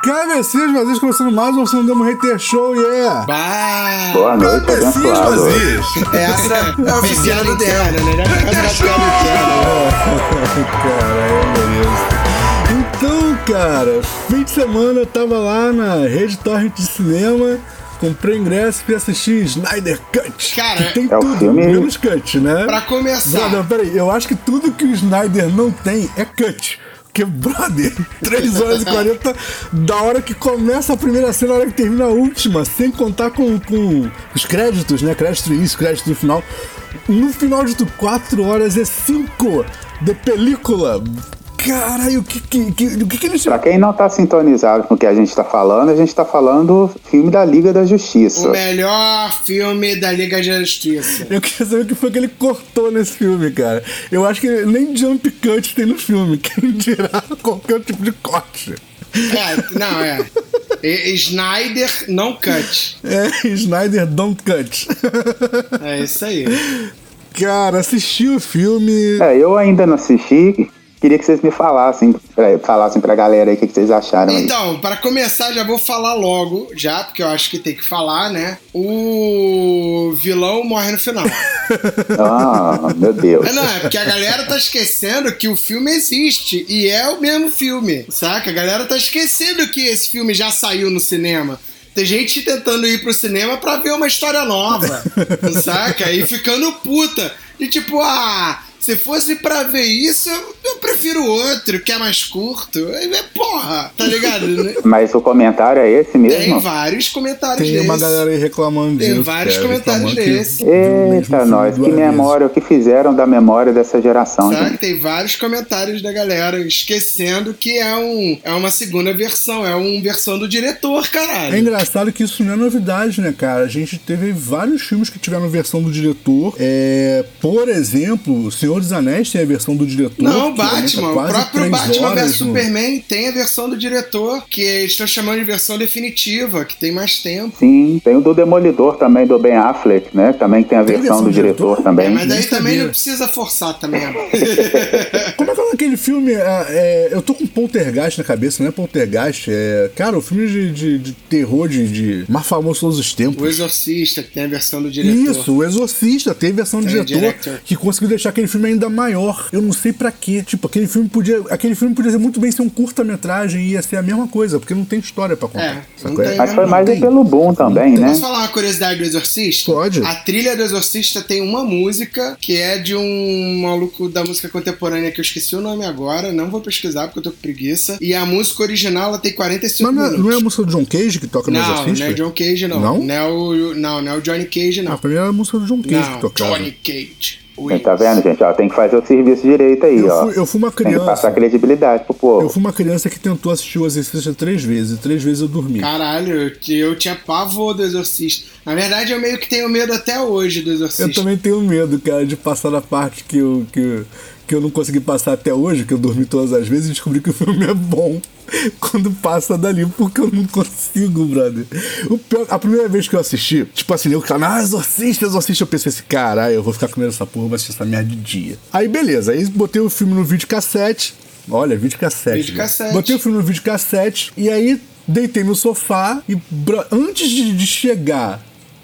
Cabecinhas vazias começando mais um Sandemo Hater Show, yeah! Bah! Boa noite, Cabecinhas abençoado. vazias! Essa é a oficina do Terra, né? Não é é beleza. Então, cara, fim de semana eu tava lá na Rede Torrent de Cinema, comprei ingresso e fui assistir Snyder Cut. Cara, que tem é tudo, filme- menos cut, né? Pra começar. Brother, peraí, eu acho que tudo que o Snyder não tem é cut. Porque, brother, 3 horas e 40 da hora que começa a primeira cena, da hora que termina a última, sem contar com, com os créditos, né? Crédito início, crédito no final. No final de tudo, 4 horas e 5 de película. Caralho, o que que, que, que, que eles Pra quem não tá sintonizado com o que a gente tá falando, a gente tá falando do filme da Liga da Justiça. O melhor filme da Liga da Justiça. Eu queria saber o que foi que ele cortou nesse filme, cara. Eu acho que nem jump cut tem no filme. Quem dirá qualquer tipo de corte. É, não, é. E- Snyder não cut. É, Snyder Don't Cut. É isso aí. Cara, assisti o filme. É, eu ainda não assisti. Queria que vocês me falassem, pra, falassem pra galera aí o que, que vocês acharam aí. Então, para começar, já vou falar logo, já, porque eu acho que tem que falar, né? O vilão morre no final. Ah, meu Deus. Não, é porque a galera tá esquecendo que o filme existe e é o mesmo filme, saca? A galera tá esquecendo que esse filme já saiu no cinema. Tem gente tentando ir pro cinema pra ver uma história nova, saca? E ficando puta. E tipo, ah, se fosse pra ver isso, eu, eu prefiro outro, que é mais curto. É, porra, tá ligado? Mas o comentário é esse Tem mesmo? vários comentários Tem uma desses. galera aí reclamando Tem disso. vários cara, comentários que desses. Eita, nós, que memória, o que fizeram da memória dessa geração, Sabe? gente. Tem vários comentários da galera esquecendo que é, um, é uma segunda versão, é uma versão do diretor, caralho. É engraçado que isso não é novidade, né, cara? A gente teve vários filmes que tiveram versão do diretor. É, por exemplo, O Senhor dos Anéis tem a versão do diretor. Não, Batman, o próprio Batman vs no- Superman tem a versão do diretor, que eles estão chamando de versão definitiva, que tem mais tempo. Sim, tem o do Demolidor também, do Ben Affleck, né? Também tem a Tem versão, versão do do diretor, diretor? também. É, mas daí nem também não precisa forçar também. Como é que é aquele filme? é, é, eu tô com Poltergeist na cabeça, não é Poltergeist? É, cara, o filme de, de, de terror de, de mais famoso de todos os tempos. o Exorcista, que tem a versão do diretor. Isso, o Exorcista teve versão do Tem diretor director. que conseguiu deixar aquele filme ainda maior. Eu não sei pra quê. Tipo, aquele filme podia, aquele filme podia ser muito bem ser um curta-metragem e ia ser a mesma coisa, porque não tem história pra contar. É, não tem Mas foi Não mais tem. pelo boom também, né? Posso falar uma curiosidade do Exorcista? Pode. A trilha do Exorcista tem uma música que é de um maluco da música contemporânea que eu esqueci o nome agora, não vou pesquisar porque eu tô com preguiça. E a música original ela tem 45 Mas não é, minutos. não é a música do John Cage que toca no Não, Exorcista? não é John Cage, não. Não? Não é o, não, não é o Johnny Cage, não. Ah, pra mim era a música do John Cage que não, tocava. Johnny Cage. Você Tá vendo, gente? Ó, tem que fazer o serviço direito aí, Eu ó. fui, eu fui uma Tem que criança. passar credibilidade pro povo. Eu fui uma criança que tentou assistir o Exorcista três vezes, e três vezes eu dormi. Caralho, eu, eu tinha pavor do Exorcista. Na verdade, eu meio que tenho medo até hoje do Exorcista. Eu também tenho medo, cara, de passar da parte que eu, que, que eu não consegui passar até hoje, que eu dormi todas as vezes e descobri que o filme é bom quando passa dali, porque eu não consigo, brother. O pior, a primeira vez que eu assisti, tipo assim, eu ficava, ah, exorcista, exorcista, eu pensei assim, caralho, eu vou ficar comendo essa porra, vou assistir essa merda de dia. Aí beleza, aí botei o filme no videocassete. Olha, videocassete. Videocassete. velho. Botei o filme no videocassete e aí deitei no sofá e bro, antes de, de chegar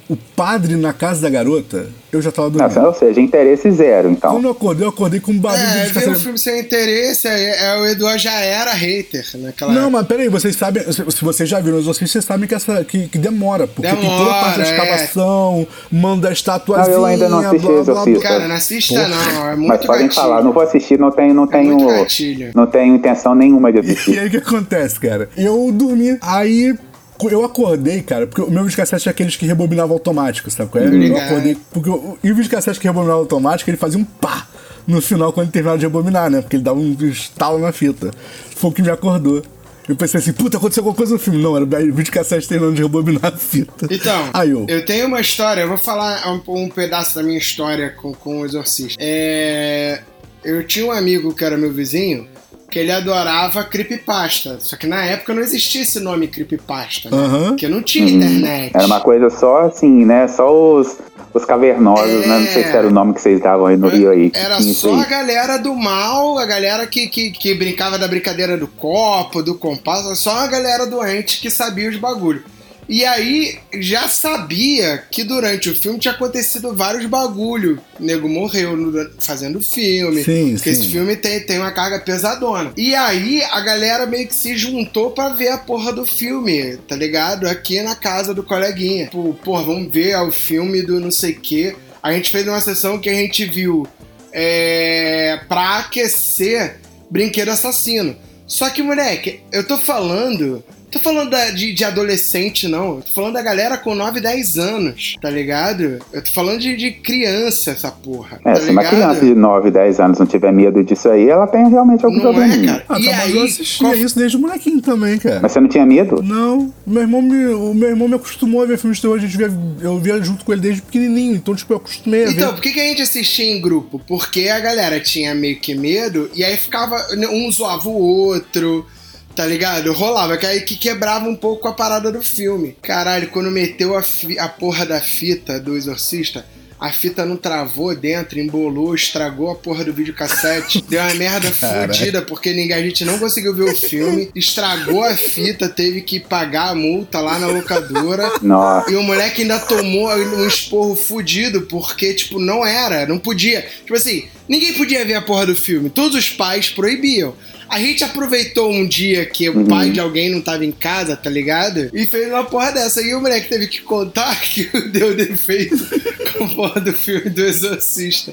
o padre na casa da garota, eu já tava dormindo. Nossa, ou seja, interesse zero, então. Quando eu acordei, eu acordei com um barulho É, de ver o cassete. filme sem interesse, é, é, o Eduardo já era hater naquela Não, época. mas peraí, vocês sabem, se vocês já viram os Exorcista, vocês sabem que, essa, que, que demora, porque tem toda a parte da Demora, é. escavação, manda a estatuazinha, Não, eu ainda não assisti blá, blá, blá. Cara, não assista não, é muito Mas podem gatilho. falar, não vou assistir, não tenho, não tenho, muito gatilho. não tenho intenção nenhuma de E assistir. aí o que acontece, cara? Eu dormi, aí eu acordei, cara, porque o meu videocassete é aqueles que rebobinava automático, sabe qual é? Eu acordei, porque o, e o videocassete que rebobinava automático, ele fazia um pá no final quando ele terminava de rebobinar, né? Porque ele dava um estalo na fita. Foi o que me acordou. Eu pensei assim, puta, aconteceu alguma coisa no filme. Não, era o videocassete terminando de rebobinar a fita. Então, Aí eu, eu tenho uma história, eu vou falar um, um pedaço da minha história com, com o Exorcista. É, eu tinha um amigo que era meu vizinho, que ele adorava creepypasta. Só que na época não existia esse nome creepypasta, né? Aham. Porque não tinha internet. Era uma coisa só assim, né? Só os, Os cavernosos, né? Não sei se era o nome que vocês davam aí no Rio aí. Era só aí. a galera do mal, a galera que, que, que brincava da brincadeira do copo, do compasso, só a galera doente que sabia os bagulhos. E aí, já sabia que durante o filme tinha acontecido vários bagulho. O nego morreu no- fazendo filme. Sim, porque sim. esse filme tem, tem uma carga pesadona. E aí, a galera meio que se juntou pra ver a porra do filme, tá ligado? Aqui na casa do coleguinha. Tipo, porra, vamos ver o filme do não sei o quê. A gente fez uma sessão que a gente viu é, pra aquecer Brinquedo Assassino. Só que, moleque, eu tô falando. Tô falando da- de, de adolescente, não. Eu tô falando da galera com 9, 10 anos, tá ligado? Eu tô falando de, de criança, essa porra. É, tá se uma ligado? criança de 9, 10 anos não tiver medo disso aí, ela tem realmente algum Não é, probleminha. cara. Ah, E tá, mas aí, eu assistia qual- isso desde molequinho também, cara. Mas você não tinha medo? Não, meu irmão me, o meu irmão me acostumou a ver filmes de terror, a gente via, eu via junto com ele desde pequenininho, então tipo, eu acostumei a Então, ver. por que, que a gente assistia em grupo? Porque a galera tinha meio que medo e aí ficava. Um zoava o outro, tá ligado? Rolava, que aí que quebrava um pouco a parada do filme. Caralho, quando meteu a, fi- a porra da fita do exorcista. A fita não travou dentro, embolou, estragou a porra do videocassete. Deu uma merda Caralho. fodida, porque ninguém, a gente não conseguiu ver o filme. Estragou a fita, teve que pagar a multa lá na locadora. Nossa. E o moleque ainda tomou um esporro fudido, porque, tipo, não era, não podia. Tipo assim, ninguém podia ver a porra do filme. Todos os pais proibiam. A gente aproveitou um dia que o pai de alguém não tava em casa, tá ligado? E fez uma porra dessa. E o moleque teve que contar que deu defeito com a porra do filme do Exorcista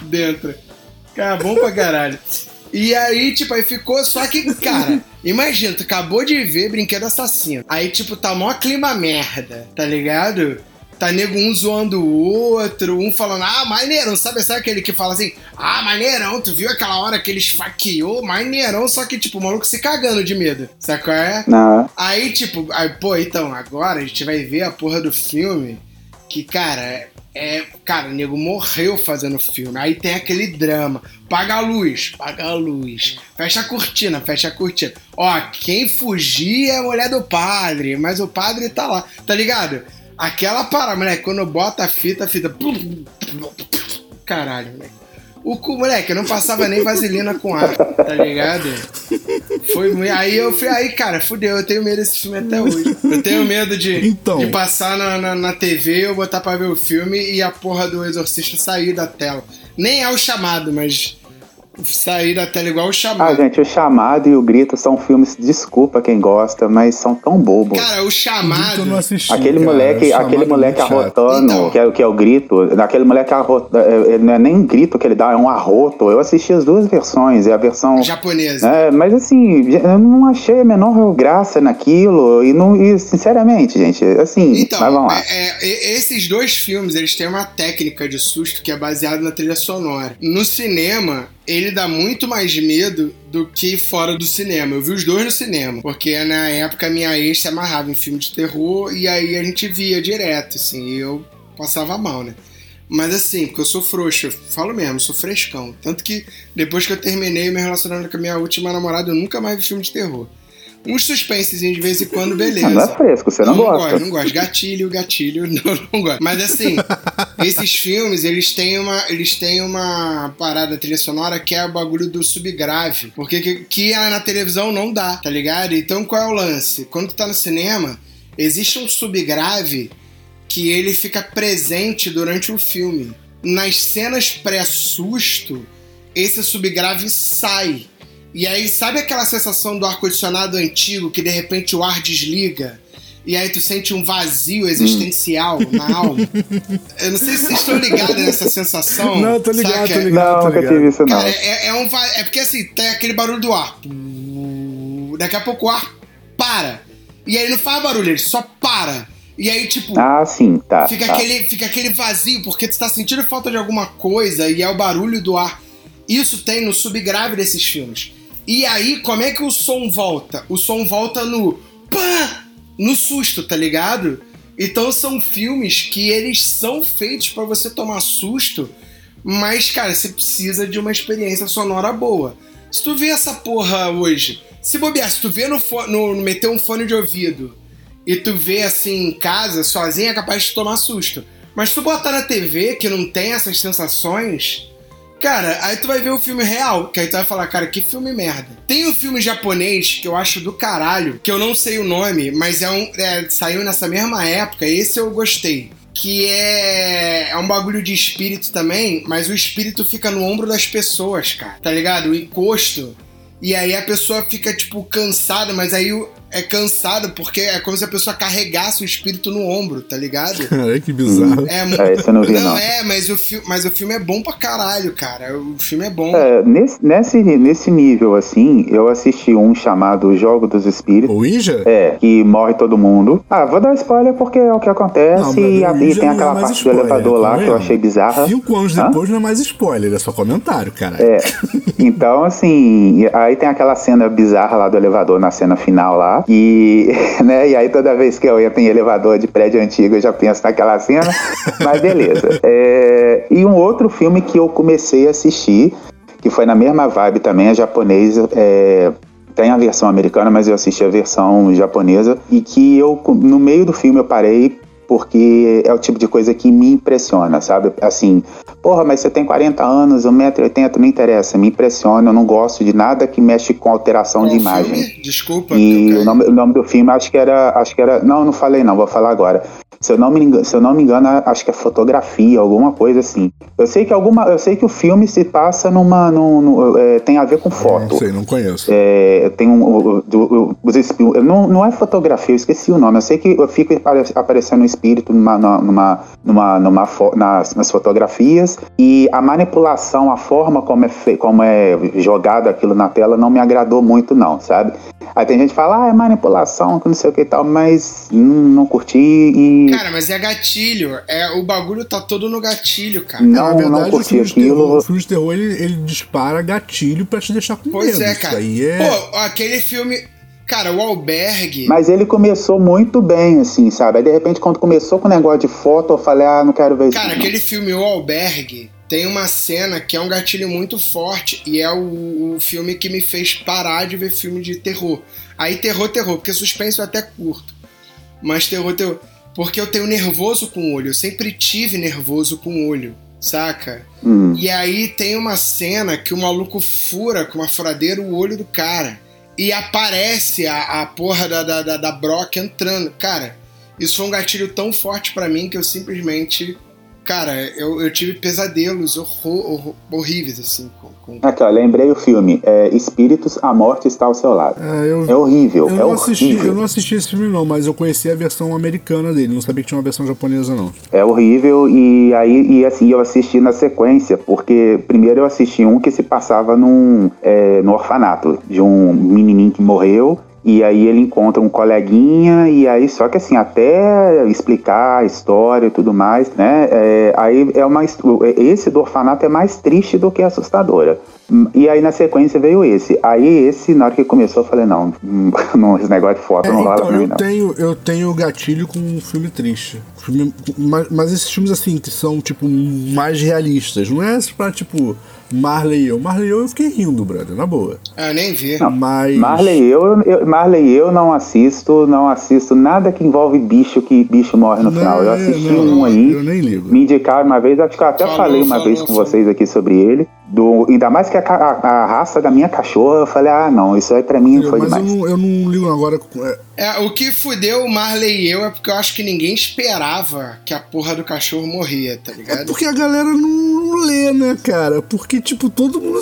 dentro. Cara, bom pra caralho. E aí, tipo, aí ficou. Só que, cara, imagina, tu acabou de ver Brinquedo Assassino. Aí, tipo, tá mó clima merda, tá ligado? Tá nego um zoando o outro, um falando, ah, maneirão, sabe, sabe aquele que fala assim, ah, maneirão, tu viu aquela hora que ele esfaqueou? Maneirão, só que, tipo, o maluco se cagando de medo, sabe qual é? Não. Aí, tipo, aí, pô, então, agora a gente vai ver a porra do filme que, cara, é. é- cara, o nego morreu fazendo filme. Aí tem aquele drama. Paga a luz, paga a luz. Fecha a cortina, fecha a cortina. Ó, quem fugir é a mulher do padre, mas o padre tá lá, tá ligado? Aquela parada, moleque, quando bota a fita, a fita. Caralho, moleque. O cu, moleque, eu não passava nem vaselina com ar, tá ligado? Foi. Aí eu fui, aí, cara, fudeu, eu tenho medo desse filme até hoje. Eu tenho medo de, Então. de passar na, na, na TV, eu botar pra ver o filme e a porra do exorcista sair da tela. Nem é o chamado, mas sair da tela igual o Ah, chamado. gente, o Chamado e o Grito são filmes, desculpa quem gosta, mas são tão bobos. Cara, o Grito eu não chamado. assisti, Aquele cara, moleque, chamado aquele moleque muito chato. arrotando, Então. que, é, que é o grito, aquele moleque arrotando, não é nem grito que ele dá, é um arroto. Eu assisti as duas versões, é a versão. Japonesa. É, mas assim, eu não achei a menor graça naquilo, e, não, e sinceramente, gente, assim, Então, mas vamos lá. é- é- esses dois filmes, eles têm uma técnica de susto que é baseada na trilha sonora. No cinema, ele dá muito mais medo do que fora do cinema. Eu vi os dois no cinema, porque na época minha ex se amarrava em filme de terror e aí a gente via direto, assim, e eu passava mal, né? Mas assim, porque eu sou frouxo, eu falo mesmo, sou frescão. Tanto que depois que eu terminei meu relacionamento com a minha última namorada, eu nunca mais vi filme de terror. Uns suspensezinhos de vez em quando, beleza. Ah, não é fresco, você não, Não, gosta. gosto, não gosto. Gatilho, gatilho, não, não gosto. Mas assim, esses filmes, eles têm uma, eles têm uma parada trilha sonora que é o bagulho do subgrave. Porque que, que na televisão não dá, tá ligado? Então qual é o lance? Quando tu tá no cinema, existe um subgrave que ele fica presente durante o filme. Nas cenas pré-susto, esse subgrave sai. E aí, sabe aquela sensação do ar-condicionado antigo que de repente o ar desliga? E aí tu sente um vazio existencial na alma? Eu não sei se vocês estão ligados nessa sensação. Não, tô ligado, saca? tô ligado. Não, nunca ligado. tive isso não. Cara, é, é um va- é porque assim, tem aquele barulho do ar. Daqui a pouco o ar para. E aí não faz barulho, ele só para. E aí, tipo, Ah, sim, tá. fica, tá. aquele, fica aquele vazio, porque tu tá sentindo falta de alguma coisa e é o barulho do ar. Isso tem no subgrave desses filmes. E aí, como é que o som volta? O som volta no pá! No susto, tá ligado? Então são filmes que eles são feitos pra você tomar susto, mas, cara, você precisa de uma experiência sonora boa. Se tu vê essa porra hoje, se bobear, se tu vê no, fo- no, meter um fone de ouvido e tu vê assim em casa, sozinho, é capaz de tomar susto. Mas tu botar na TV que não tem essas sensações, cara, aí tu vai ver o filme real, que aí tu vai falar, cara, que filme merda. Tem um filme japonês que eu acho do caralho, que eu não sei o nome, mas é um. é, saiu nessa mesma época, esse eu gostei. Que é, é um bagulho de espírito também, mas o espírito fica no ombro das pessoas, cara. Tá ligado? O encosto. E aí a pessoa fica, tipo, cansada, mas aí é cansada porque é como se a pessoa carregasse o espírito no ombro, tá ligado? Caralho, que bizarro. É, É, esse eu não vi, não. é, mas o, fi- mas o filme é bom pra caralho, cara. O filme é bom. É, nesse, nesse, nesse nível, assim, eu assisti um chamado Jogo dos Espíritos. O Ija? É, que morre todo mundo. Ah, vou dar spoiler porque é o que acontece Não, e, a- e Ouija tem não é aquela mais parte spoiler, do elevador lá que eu convenhamos. achei bizarra. Cinco anos Hã? depois não é mais spoiler, é só comentário, cara. É, então assim, aí tem aquela cena bizarra lá do elevador na cena final lá, e, né, e aí toda vez que eu entro em elevador de prédio antigo eu já penso naquela cena, mas beleza. É, e um outro filme que eu comecei a assistir, que foi na mesma vibe também, é japonês, é, tem a versão americana, mas eu assisti a versão japonesa, e que eu, no meio do filme eu parei porque é o tipo de coisa que me impressiona, sabe? Assim, porra, mas você tem 40 anos, 1,80m, não interessa, me impressiona, eu não gosto de nada que mexe com alteração Qual de imagem. filme? Desculpa. E o nome, o nome do filme acho que era. Acho que era. Não, não falei não, vou falar agora. Se eu não me engano, se eu não me engano acho que é fotografia, alguma coisa assim. Eu sei que alguma. Eu sei que o filme se passa numa. num- num- é, tem a ver com Não foto. sei, não conheço. É, tem um. os não, não é fotografia, eu esqueci o nome. Eu sei que eu fico apare- aparecendo um espírito numa, numa, numa, numa nas, nas fotografias e a manipulação, a forma como é, fe, como é jogado aquilo na tela não me agradou muito, não, sabe? Aí tem gente que fala, ah, é manipulação, que não sei o que e tal, mas não, não curti e Cara, mas é gatilho. É, o bagulho tá todo no gatilho, cara. não, Na verdade, não o curti filme, de terror, aquilo. o filme de terror ele, ele dispara gatilho pra te deixar com Pois medo. é, Isso cara. aí é. Pô, aquele filme. Cara, o Albergue. Mas ele começou muito bem, assim, sabe? Aí de repente, quando começou com o negócio de foto, eu falei, ah, não quero ver isso. Cara, aquele filme O Albergue tem uma cena que é um gatilho muito forte e é o, o filme que me fez parar de ver filme de terror. Aí terror, terror, porque suspense eu até curto. Mas terror, terror. Porque eu tenho nervoso com o olho. Eu sempre tive nervoso com o olho, saca? Hum. E aí tem uma cena que o maluco fura com uma furadeira o olho do cara. E aparece a, a porra da, da, da, da Brock entrando. Cara, isso foi um gatilho tão forte pra mim que eu simplesmente. Cara, eu, eu tive pesadelos horror, horror- horríveis, assim. Com, com- Aqui, ó, lembrei o filme. É, Espíritos, a morte está ao seu lado. É, eu, É horrível, eu é não assisti, horrível. eu não assisti esse filme não, mas eu conheci a versão americana dele, não sabia que tinha uma versão japonesa não. É horrível e aí e assim eu assisti na sequência, porque primeiro eu assisti um que se passava num é, no orfanato de um menininho que morreu e aí ele encontra um coleguinha e aí só que assim até explicar a história e tudo mais, né? é, aí é uma esse do orfanato é mais triste do que assustadora. E aí na sequência veio esse. Aí esse na hora que começou eu falei não, não esse negócio de foto É, não rola então, pra mim eu não. tenho, eu tenho gatilho com um filme triste. Filme- mas, mas esses filmes, assim, que são, tipo, mais realistas. Não é pra, tipo, Marley e eu. Marley e eu, eu fiquei rindo, brother, na boa. Ah, eu nem vi. Mas... Marley eu, eu, Marley eu não assisto, não assisto nada que envolve bicho que bicho morre no Não, final. Eu assisti não, um aí, Eu nem ligo. me indicaram uma vez, acho que eu até Falou, falei uma falou, vez com falou. vocês aqui sobre ele. Do, ainda mais que a, a- a raça da minha cachorra, eu falei, ah não, isso aí pra mim foi Mas eu demais. não, eu não ligo agora. é, É, o que fudeu o Marley e eu é porque eu acho que ninguém esperava que a porra do cachorro morria, tá É ligado? porque a galera não lê, né, cara? Porque, tipo, todo mundo.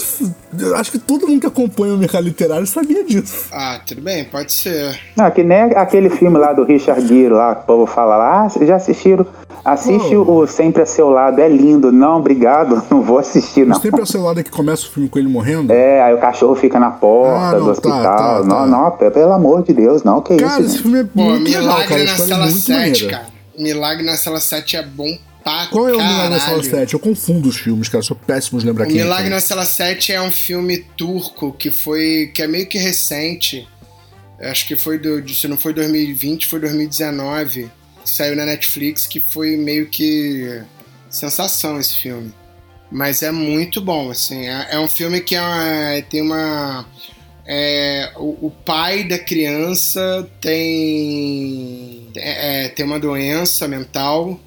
eu Acho que todo mundo que acompanha o mercado literário sabia disso. Ah, tudo bem, pode ser. Não, que nem aquele filme lá do Richard Gere lá, que o povo fala lá, ah, vocês já assistiram? Assiste o Sempre a Seu Lado, é lindo. Não, obrigado, não vou assistir não. Sempre a celular que começa o filme com ele morrendo. É, aí o cachorro fica na porta Ah, não, do tá, hospital. tá, não, tá. não, pe- pelo amor de Deus, não, que Cara, isso, esse filme é Pô, muito legal, Milagre cara. Na é Sala muito 7, maneira. cara. Milagre na Sala 7 é bom pra Qual é o Milagre na. Sala 7? Eu confundo os filmes, cara. Eu sou péssimo de lembrar O quem Milagre é. na Sala 7 é um filme turco que foi. que é meio que recente. Acho que foi do. Se não foi 2020, foi 2019. Que saiu na Netflix, que foi meio que. sensação esse filme. Mas é muito bom, assim. É, é um filme que é uma- tem uma. é, o, o pai da criança tem. é, é, tem uma doença mental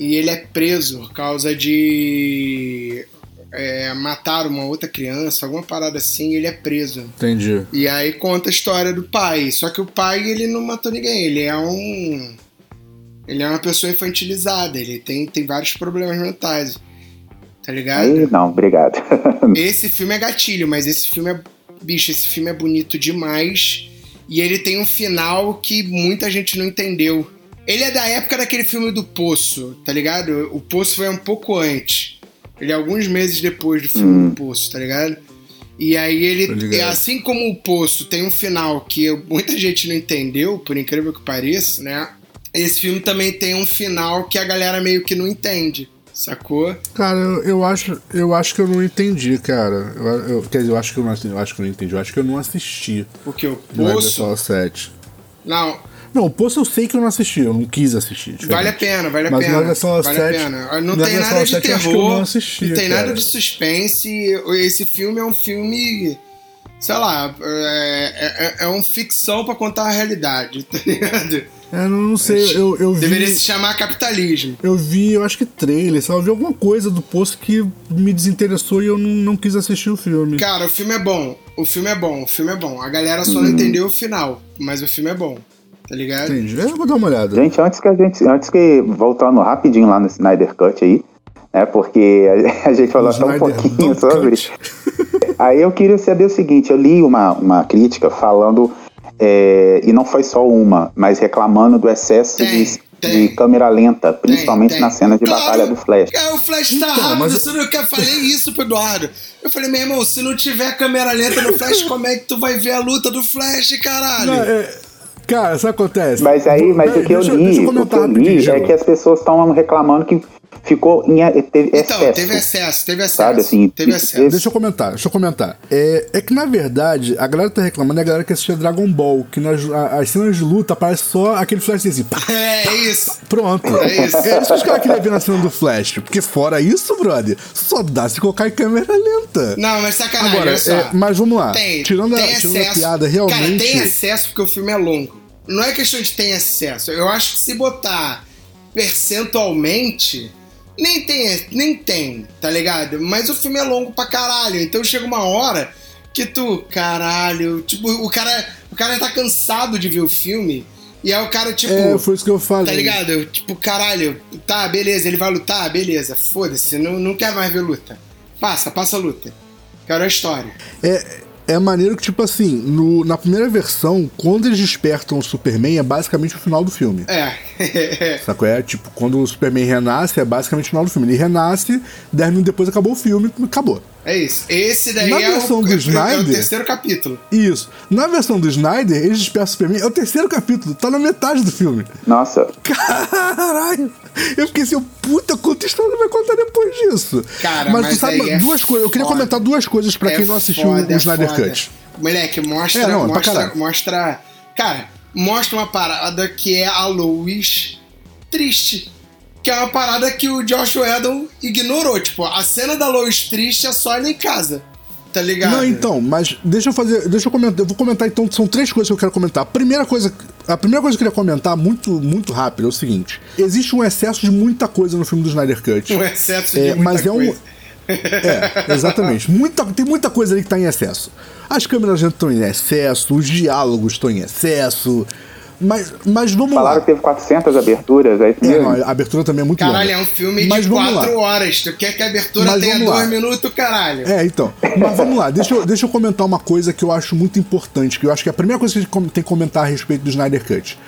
e ele é preso por causa de é, matar uma outra criança, alguma parada assim, ele é preso. Entendi. E aí conta a história do pai. Só que o pai, ele não matou ninguém. Ele é um. Ele é uma pessoa infantilizada. Ele tem, tem vários problemas mentais. Tá ligado? Aí, não, obrigado. Esse filme é gatilho, mas esse filme é. Bicho, esse filme é bonito demais. E ele tem um final que muita gente não entendeu. Ele é da época daquele filme do Poço, tá ligado? O Poço foi um pouco antes. Ele é alguns meses depois do filme Hum. do Poço, tá ligado? E aí ele, é assim como o Poço tem um final que muita gente não entendeu, por incrível que pareça, né? Esse filme também tem um final que a galera meio que não entende, sacou? Cara, eu, eu acho, eu acho que eu não entendi, cara. Eu, eu- quer dizer, eu acho que eu não, eu acho que eu não entendi. Eu acho que eu não assisti. O No Poço. Universal 7. Não, Não, o Poço eu sei que eu não assisti, eu não quis assistir. diferente. Vale a pena, vale a Mas pena. na versão vale 7, a pena. Não tem nada de 7 eu acho que eu terror, não assisti, não tem cara. nada de suspense. Esse filme é um filme, sei lá, é, é, é um ficção pra contar a realidade, tá ligado? É, não, não sei, eu, eu vi. Deveria se chamar capitalismo. Eu vi, eu acho que trailer, só eu vi alguma coisa do Poço que me desinteressou e eu não, não quis assistir o filme. Cara, o filme é bom. O filme é bom, o filme é bom. A galera só Uhum. não entendeu o final, mas o filme é bom, tá ligado? Entendi. Eu vou dar uma olhada. Gente, antes que a gente. Antes que. Voltando rapidinho lá no Snyder Cut aí, né? Porque a, a gente falou só um pouquinho sobre. Aí eu queria saber o seguinte, eu li uma, uma crítica falando, é, e não foi só uma, mas reclamando do excesso Tem, de, tem. de câmera lenta, principalmente tem. na cena de Claro. batalha do Flash. É, o Flash tá Então, rápido, mas- você não quer falei isso pro Eduardo. Eu falei, meu irmão, se não tiver câmera lenta no Flash, como é que tu vai ver a luta do Flash, caralho? Não, é, cara, sabe o que acontece? Mas aí, mas o que eu li, o que eu li é que as pessoas estão reclamando que ficou em teve Então, excesso. teve excesso, teve excesso. Sabe, assim, teve excesso. Deixa eu comentar, deixa eu comentar. É, é que na verdade, a galera tá reclamando é a galera que assistia Dragon Ball, que nas a- as cenas de luta aparece só aquele flash assim, pá, É, é isso. pronto. É isso. É isso que os caras queriam ver na cena do Flash. Porque fora isso, brother, só dá se colocar em câmera lenta. Não, mas sacanagem, Agora, olha só. é, mas vamos lá. Tem, tirando a, tem tirando a piada, realmente. Cara, tem excesso porque o filme é longo. Não é questão de ter excesso. Eu acho que se botar percentualmente, nem tem, nem tem, tá ligado? Mas o filme é longo pra caralho. Então chega uma hora que tu, caralho, tipo, o cara, o cara tá cansado de ver o filme. E aí o cara, tipo. É, foi isso que eu falei. Tá ligado? Eu, Tipo, caralho, tá, beleza, ele vai lutar, beleza, foda-se, não, não quero mais ver luta. Passa, passa a luta. Quero a história. É, é maneiro que, tipo assim, no- na primeira versão, quando eles despertam o Superman, é basicamente o final do filme. É. Sacou? É tipo, quando o Superman renasce, é basicamente o final do filme. Ele renasce, 10 minutos depois acabou o filme, acabou. É isso. Esse daí Na é versão o, do é o Snyder- terceiro capítulo. Isso. Na versão do Snyder, eles despertam o Superman, é o terceiro capítulo, tá na metade do filme. Nossa, Caralho! Eu fiquei assim, puta, quanta história vai contar depois disso? Cara, mas, mas tu sabe, aí é duas coisas. Eu queria comentar duas coisas pra quem É não assistiu foda, o é Snyder foda. Cut. Moleque, mostra, É, não, mostra, mostra. Cara, mostra uma parada que é a Lois triste. Que é uma parada que o Josh Whedon ignorou. Tipo, a cena da Lois triste é só ela em casa. Tá ligado? Não, então, mas deixa eu fazer. Deixa eu comentar. Eu vou comentar então, são três coisas que eu quero comentar. A primeira coisa. A primeira coisa que eu queria comentar muito, muito rápido é o seguinte: existe um excesso de muita coisa no filme do Snyder Cut. Um excesso de É, muita mas é um. coisa. É, exatamente. Muita, tem muita coisa ali que tá em excesso. As câmeras estão em excesso, os diálogos estão em excesso. Mas, mas vamos falaram lá. que teve 400 aberturas, é isso É, não, a abertura também é muito Caralho, longa. é um filme Mas de vamos quatro lá. horas. Tu quer que a abertura Mas tenha vamos lá. dois minutos, caralho? É, então. Mas vamos lá, deixa eu, deixa eu comentar uma coisa que eu acho muito importante, que eu acho que é a primeira coisa que a gente tem que comentar a respeito do Snyder Cut.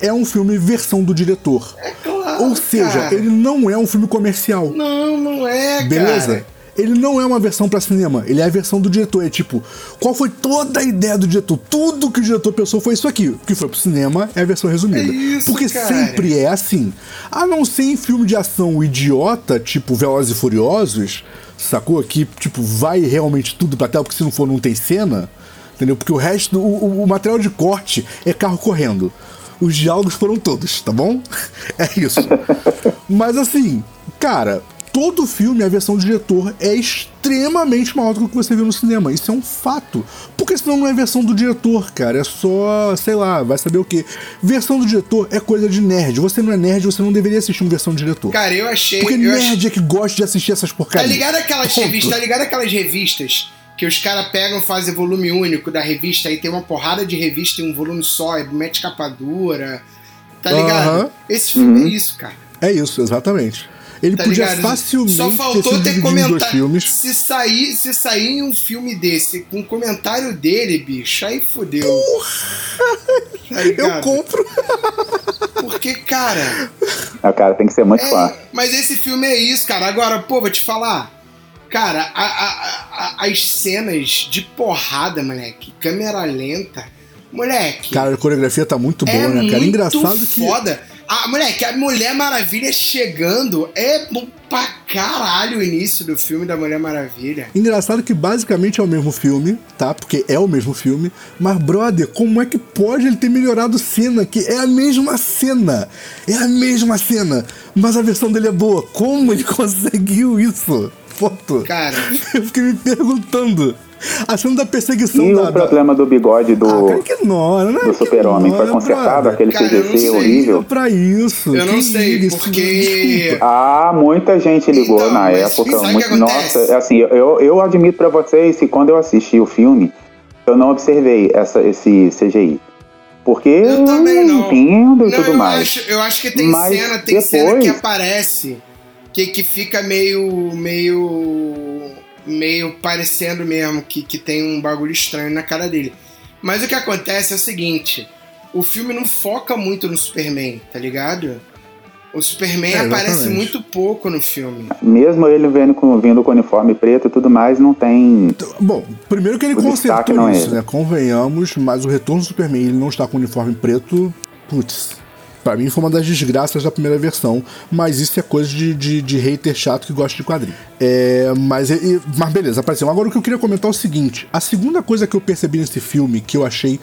É um filme versão do diretor. É claro, Ou seja, cara. ele não é um filme comercial. Não, não é, Beleza? cara. Ele não é uma versão pra cinema, ele é a versão do diretor. É tipo, qual foi toda a ideia do diretor? Tudo que o diretor pensou foi isso aqui. O que foi pro cinema é a versão resumida. É isso, Porque cara. sempre é assim. A não ser em filme de ação idiota, tipo Velozes e Furiosos, sacou? Que, tipo, vai realmente tudo pra tela, porque se não for, não tem cena. Entendeu? Porque o resto, o- o material de corte é carro correndo. Os diálogos foram todos, tá bom? É isso. Mas assim, cara, todo filme, a versão do diretor é extremamente maior do que o que você viu no cinema. Isso é um fato. Porque senão não é versão do diretor, cara. É só, sei lá, vai saber o quê. Versão do diretor é coisa de nerd. Você não é nerd, você não deveria assistir uma versão do diretor. Cara, eu achei. Porque eu nerd achei... é que gosta de assistir essas Tá porcarias. ligado aquelas Ponto. revistas? Tá ligado aquelas revistas que os caras pegam, fazem volume único da revista, aí tem uma porrada de revista em um volume só, e mete capa dura. Tá ligado? Esse filme é isso, cara. É isso, exatamente. Ele Tá podia ligado? facilmente Só ter faltou ter dois comentário. filmes. Se sair, se sair em um filme desse com um comentário dele, bicho, aí fudeu. Tá Eu compro. Porque, cara. O cara tem que ser muito. É, mas esse filme é isso, cara. Agora, pô, vou te falar. Cara, a- a- a- as cenas de porrada, moleque, câmera lenta, moleque. Cara, a coreografia tá muito boa, é né, cara? muito Engraçado que. foda. A, moleque, a Mulher Maravilha chegando é bom pra caralho o início do filme da Mulher Maravilha. Engraçado que basicamente é o mesmo filme, tá? Porque é o mesmo filme. Mas, brother, como é que pode ele ter melhorado cena? Que é a mesma cena. É a mesma cena. Mas a versão dele é boa. Como ele conseguiu isso? Ponto. Cara, Eu fiquei me perguntando. A cena da perseguição E da. o da- problema do bigode do, Ah, cara, que ignora, né? do super-homem foi consertado? Aquele Cara, eu não CGC sei. horrível? Pra isso. eu não que sei, isso, porque. desculpa. Ah, muita gente ligou Então, na época. muito- nossa, assim, eu, eu admito pra vocês que quando eu assisti o filme, eu não observei essa, esse CGI. Porque Eu também não. entendo e Não, tudo eu mais. Acho, eu acho que tem Mas cena, tem cena depois- que aparece que, que fica meio. meio. Meio parecendo mesmo que, que tem um bagulho estranho na cara dele. Mas o que acontece é o seguinte: o filme não foca muito no Superman, tá ligado? O Superman É, aparece muito pouco no filme. Mesmo ele vendo com, vindo com uniforme preto e tudo mais, não tem. Bom, primeiro que ele O consertou não é isso, ele. né? Convenhamos, mas o retorno do Superman, ele não está com uniforme preto, putz. Pra mim foi uma das desgraças da primeira versão, mas isso é coisa de, de, de hater chato que gosta de quadrinho. É, mas, e- mas beleza, apareceu. Agora o que eu queria comentar é o seguinte: a segunda coisa que eu percebi nesse filme que eu achei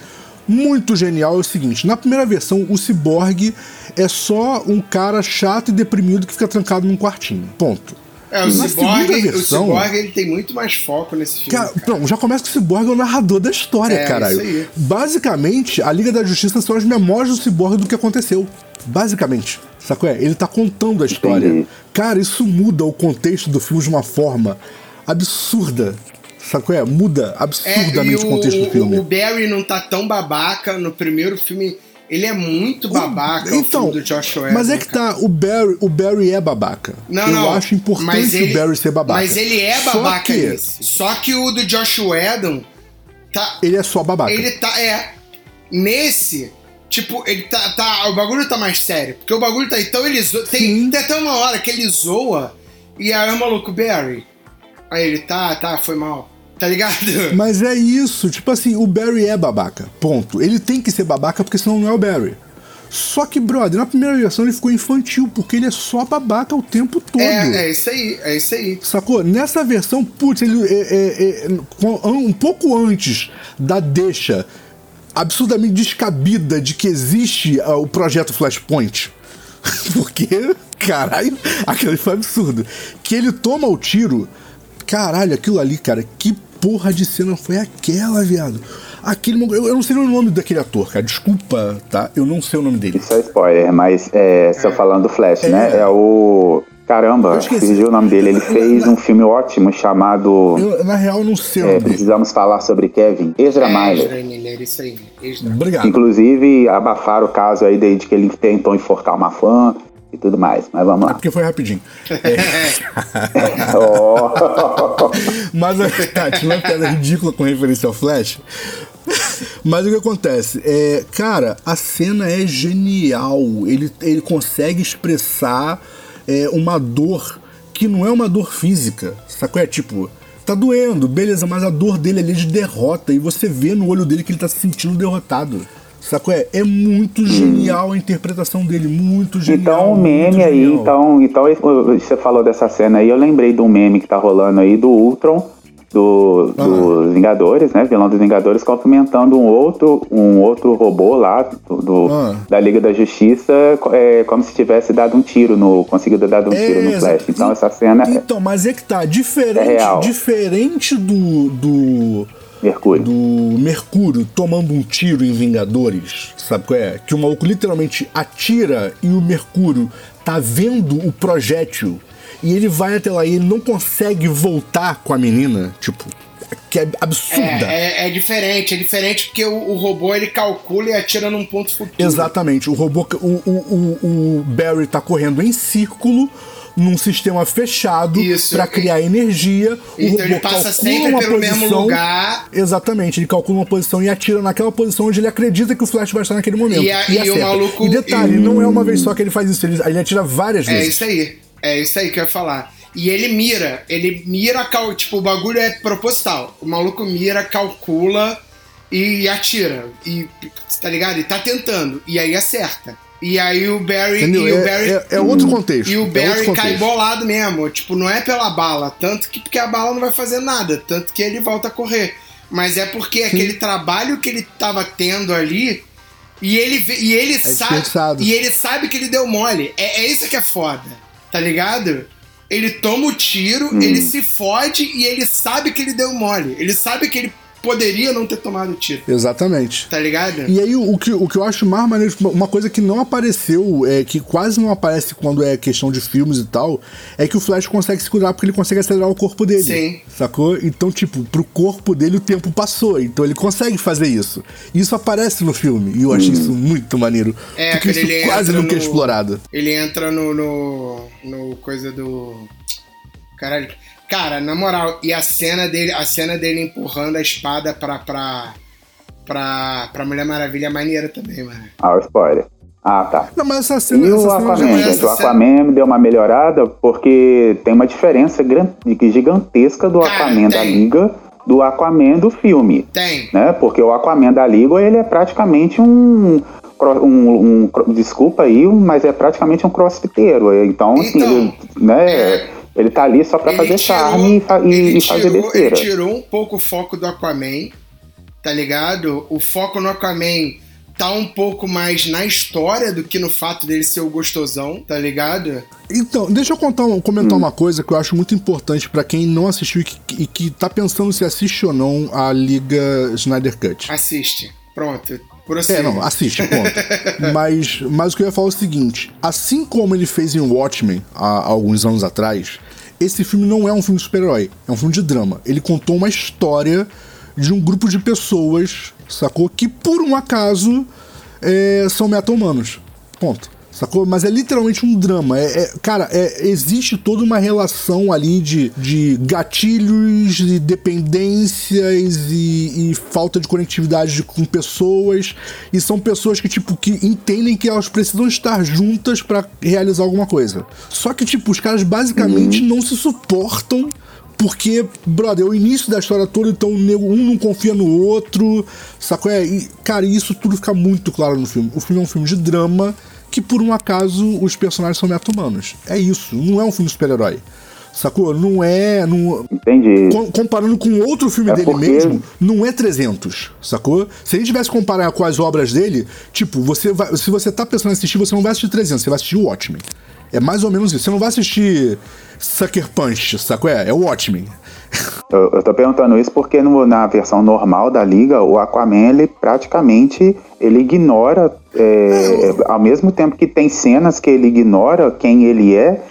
muito genial é o seguinte: na primeira versão, o Cyborg é só um cara chato e deprimido que fica trancado num quartinho. Ponto. É, o Cyborg, segunda o versão- Cyborg ele tem muito mais foco nesse filme. Cara, cara. não, já começa que o Cyborg é o narrador da história, É, caralho. isso aí. Basicamente, a Liga da Justiça são as memórias do Cyborg do que aconteceu. Basicamente. Sacou? É? Ele tá contando a história. Entendi. Cara, isso muda o contexto do filme de uma forma absurda. Sacou? É? Muda É, absurdamente e o contexto do filme. O, Barry não tá tão babaca no primeiro filme. Ele é muito babaca o então, filme do Josh Whedon. mas é que tá, o Barry, o Barry é babaca. Não, Eu não. acho importante ele, o Barry ser babaca. Mas ele é Só babaca que nesse. Só que o do Josh Whedon tá. Ele é só babaca. Ele tá. É. Nesse. Tipo, ele tá, tá. O bagulho tá mais sério. Porque o bagulho tá. Então ele zoa. Tem, Sim. tem até uma hora que ele zoa. E aí o maluco, Barry. Aí ele, tá, tá, foi mal. Tá ligado? Mas é isso, tipo assim, o Barry é babaca. Ponto. Ele tem que ser babaca porque senão não é o Barry. Só que, brother, na primeira versão ele ficou infantil, porque ele é só babaca o tempo todo. É, é isso aí, é isso aí. Sacou? Nessa versão, putz, ele é, é- é- um pouco antes da deixa absurdamente descabida de que existe ah, o projeto Flashpoint. Porque, caralho, aquilo ali foi absurdo. Que ele toma o tiro. Caralho, aquilo ali, cara, que porra de cena foi aquela, viado? Aquele. Eu, eu não sei o nome daquele ator, cara. Desculpa, tá? Eu não sei o nome dele. Isso é spoiler, mas é, você falando do Flash, É. né? É o. Caramba, Eu esqueci. o nome dele. Ele fez um filme ótimo chamado Eu, na real, eu não sei é. Precisamos Falar sobre Kevin. Ezra É, Miller. Ezra Miller, isso aí. Ezra. Obrigado. Inclusive, abafaram o caso aí de que ele tentou enforcar uma fã e tudo mais. Mas vamos É lá. porque foi rapidinho. Ó. Mas tá, tinha uma piada ridícula com referência ao Flash. Mas o que acontece? É, cara, a cena é genial. Ele, ele consegue expressar é, uma dor que não é uma dor física. Sacou? É tipo, tá doendo, beleza, mas a dor dele ali é de derrota. E você vê no olho dele que ele tá se sentindo derrotado. Sacou? É, é muito genial a interpretação dele, muito genial. Então, o muito meme aí, genial. então, então você falou dessa cena aí, eu lembrei de um meme que tá rolando aí do Ultron do, dos Vingadores, né? Vilão dos Vingadores, cumprimentando um outro, um outro robô lá do, do- Ah. da Liga da Justiça, é, como se tivesse dado um tiro no. conseguido dar um tiro no É, Flash. Então essa cena é Então, mas é que tá. Diferente, É diferente do, do, Mercúrio. do Mercúrio tomando um tiro em Vingadores, sabe qual é? Que o maluco literalmente atira e o Mercúrio tá vendo o projétil e ele vai até lá e ele não consegue voltar com a menina, tipo, que é absurda. É, é, é diferente, é diferente porque o, o robô ele calcula e atira num ponto futuro. Exatamente. O robô, o, o, o, o Barry tá correndo em círculo num sistema fechado pra criar energia. Então o ele robô passa calcula sempre uma pelo posição. mesmo lugar. Exatamente, ele calcula uma posição e atira naquela posição onde ele acredita que o Flash vai estar naquele momento. E a- e o acerta. maluco- E detalhe, e o- não é uma vez só que ele faz isso, ele, ele atira várias É vezes. isso aí. É isso aí que eu ia falar. E ele mira, ele mira, cal- tipo, o bagulho é proposital. O maluco mira, calcula e atira. E tá ligado? E tá tentando. E aí acerta. E aí o Barry. Entendeu? E o É- Barry é- é outro contexto, E é o outro Barry cai contexto. bolado mesmo. Tipo, não é pela bala. Tanto que porque a bala não vai fazer nada. Tanto que ele volta a correr. Mas é porque aquele trabalho que ele tava tendo ali. E ele, e ele sabe. desperdiçado. E ele sabe que ele deu mole. É, é isso que é foda. Tá ligado? Ele toma o tiro, ele se fode e ele sabe que ele deu mole. Ele sabe que ele poderia não ter tomado o tiro. Exatamente. Tá ligado? E aí, o, que, o que eu acho mais maneiro, uma- uma coisa que não apareceu, é que quase não aparece quando é questão de filmes e tal, é que o Flash consegue se curar porque ele consegue acelerar o corpo dele. Sim. Sacou? Então, tipo, pro corpo dele o tempo passou. Então ele consegue fazer isso. Isso aparece no filme. E eu achei isso muito maneiro. É, porque isso ele quase nunca é no- explorado. Ele entra no, no. no coisa do. Caralho. Cara, na moral, e a cena dele, a cena dele empurrando a espada pra. pra. pra, pra Mulher Maravilha é maneira também, mano. Ah, o spoiler. Ah, tá. Não, mas essa cena. E o essa cena Aquaman, mas gente? O essa cena- Aquaman deu uma melhorada porque tem uma diferença gigantesca do Cara, Aquaman da tem. Liga do Aquaman do filme. Tem. Né? Porque o Aquaman da Liga, ele é praticamente um... um- um desculpa aí, mas é praticamente um crossfiteiro. Então, assim, Então, ele, né, é. Ele tá ali só pra Ele fazer tirou- charme e, fa- e- ele e fazer tirou- Ele besteira. tirou um pouco o foco do Aquaman, tá ligado? O foco no Aquaman tá um pouco mais na história do que no fato dele ser o gostosão, tá ligado? Então, deixa eu contar, um- Hum. comentar uma coisa que eu acho muito importante pra quem não assistiu e que, e que tá pensando se assiste ou não a Liga Snyder Cut. Assiste. Pronto. Prossiga. É, não, assiste, ponto. mas, mas o que eu ia falar é o seguinte: assim como ele fez em Watchmen há, há alguns anos atrás, esse filme não é um filme de super-herói, é um filme de drama. Ele contou uma história de um grupo de pessoas, sacou? Que por um acaso é, são meta-humanos. Ponto. Sacou? Mas é literalmente um drama. É, é- cara, é- existe toda uma relação ali de, de gatilhos, de dependências e, e falta de conectividade de- com pessoas. E são pessoas que, tipo, que entendem que elas precisam estar juntas pra realizar alguma coisa. Só que, tipo, os caras basicamente não se suportam. Porque, brother, é o início da história toda, então um não confia no outro, sacou? É, e, cara, isso tudo fica muito claro no filme. O filme é um filme de drama que, por um acaso, os personagens são meta-humanos. É isso, não é um filme de super-herói. Sacou? Não é. Não, Entendi. com- comparando com outro filme É dele porque- mesmo, não é 300, sacou? Se a gente tivesse que comparar com as obras dele, tipo, você vai, se você tá pensando em assistir, você não vai assistir 300, você vai assistir o Watchmen. É mais ou menos isso. Você não vai assistir Sucker Punch, sacou? É, é o Watchmen. Eu, eu tô perguntando isso porque no- na versão normal da Liga, o Aquaman, ele praticamente ele ignora, é, ao mesmo tempo que tem cenas que ele ignora quem ele é,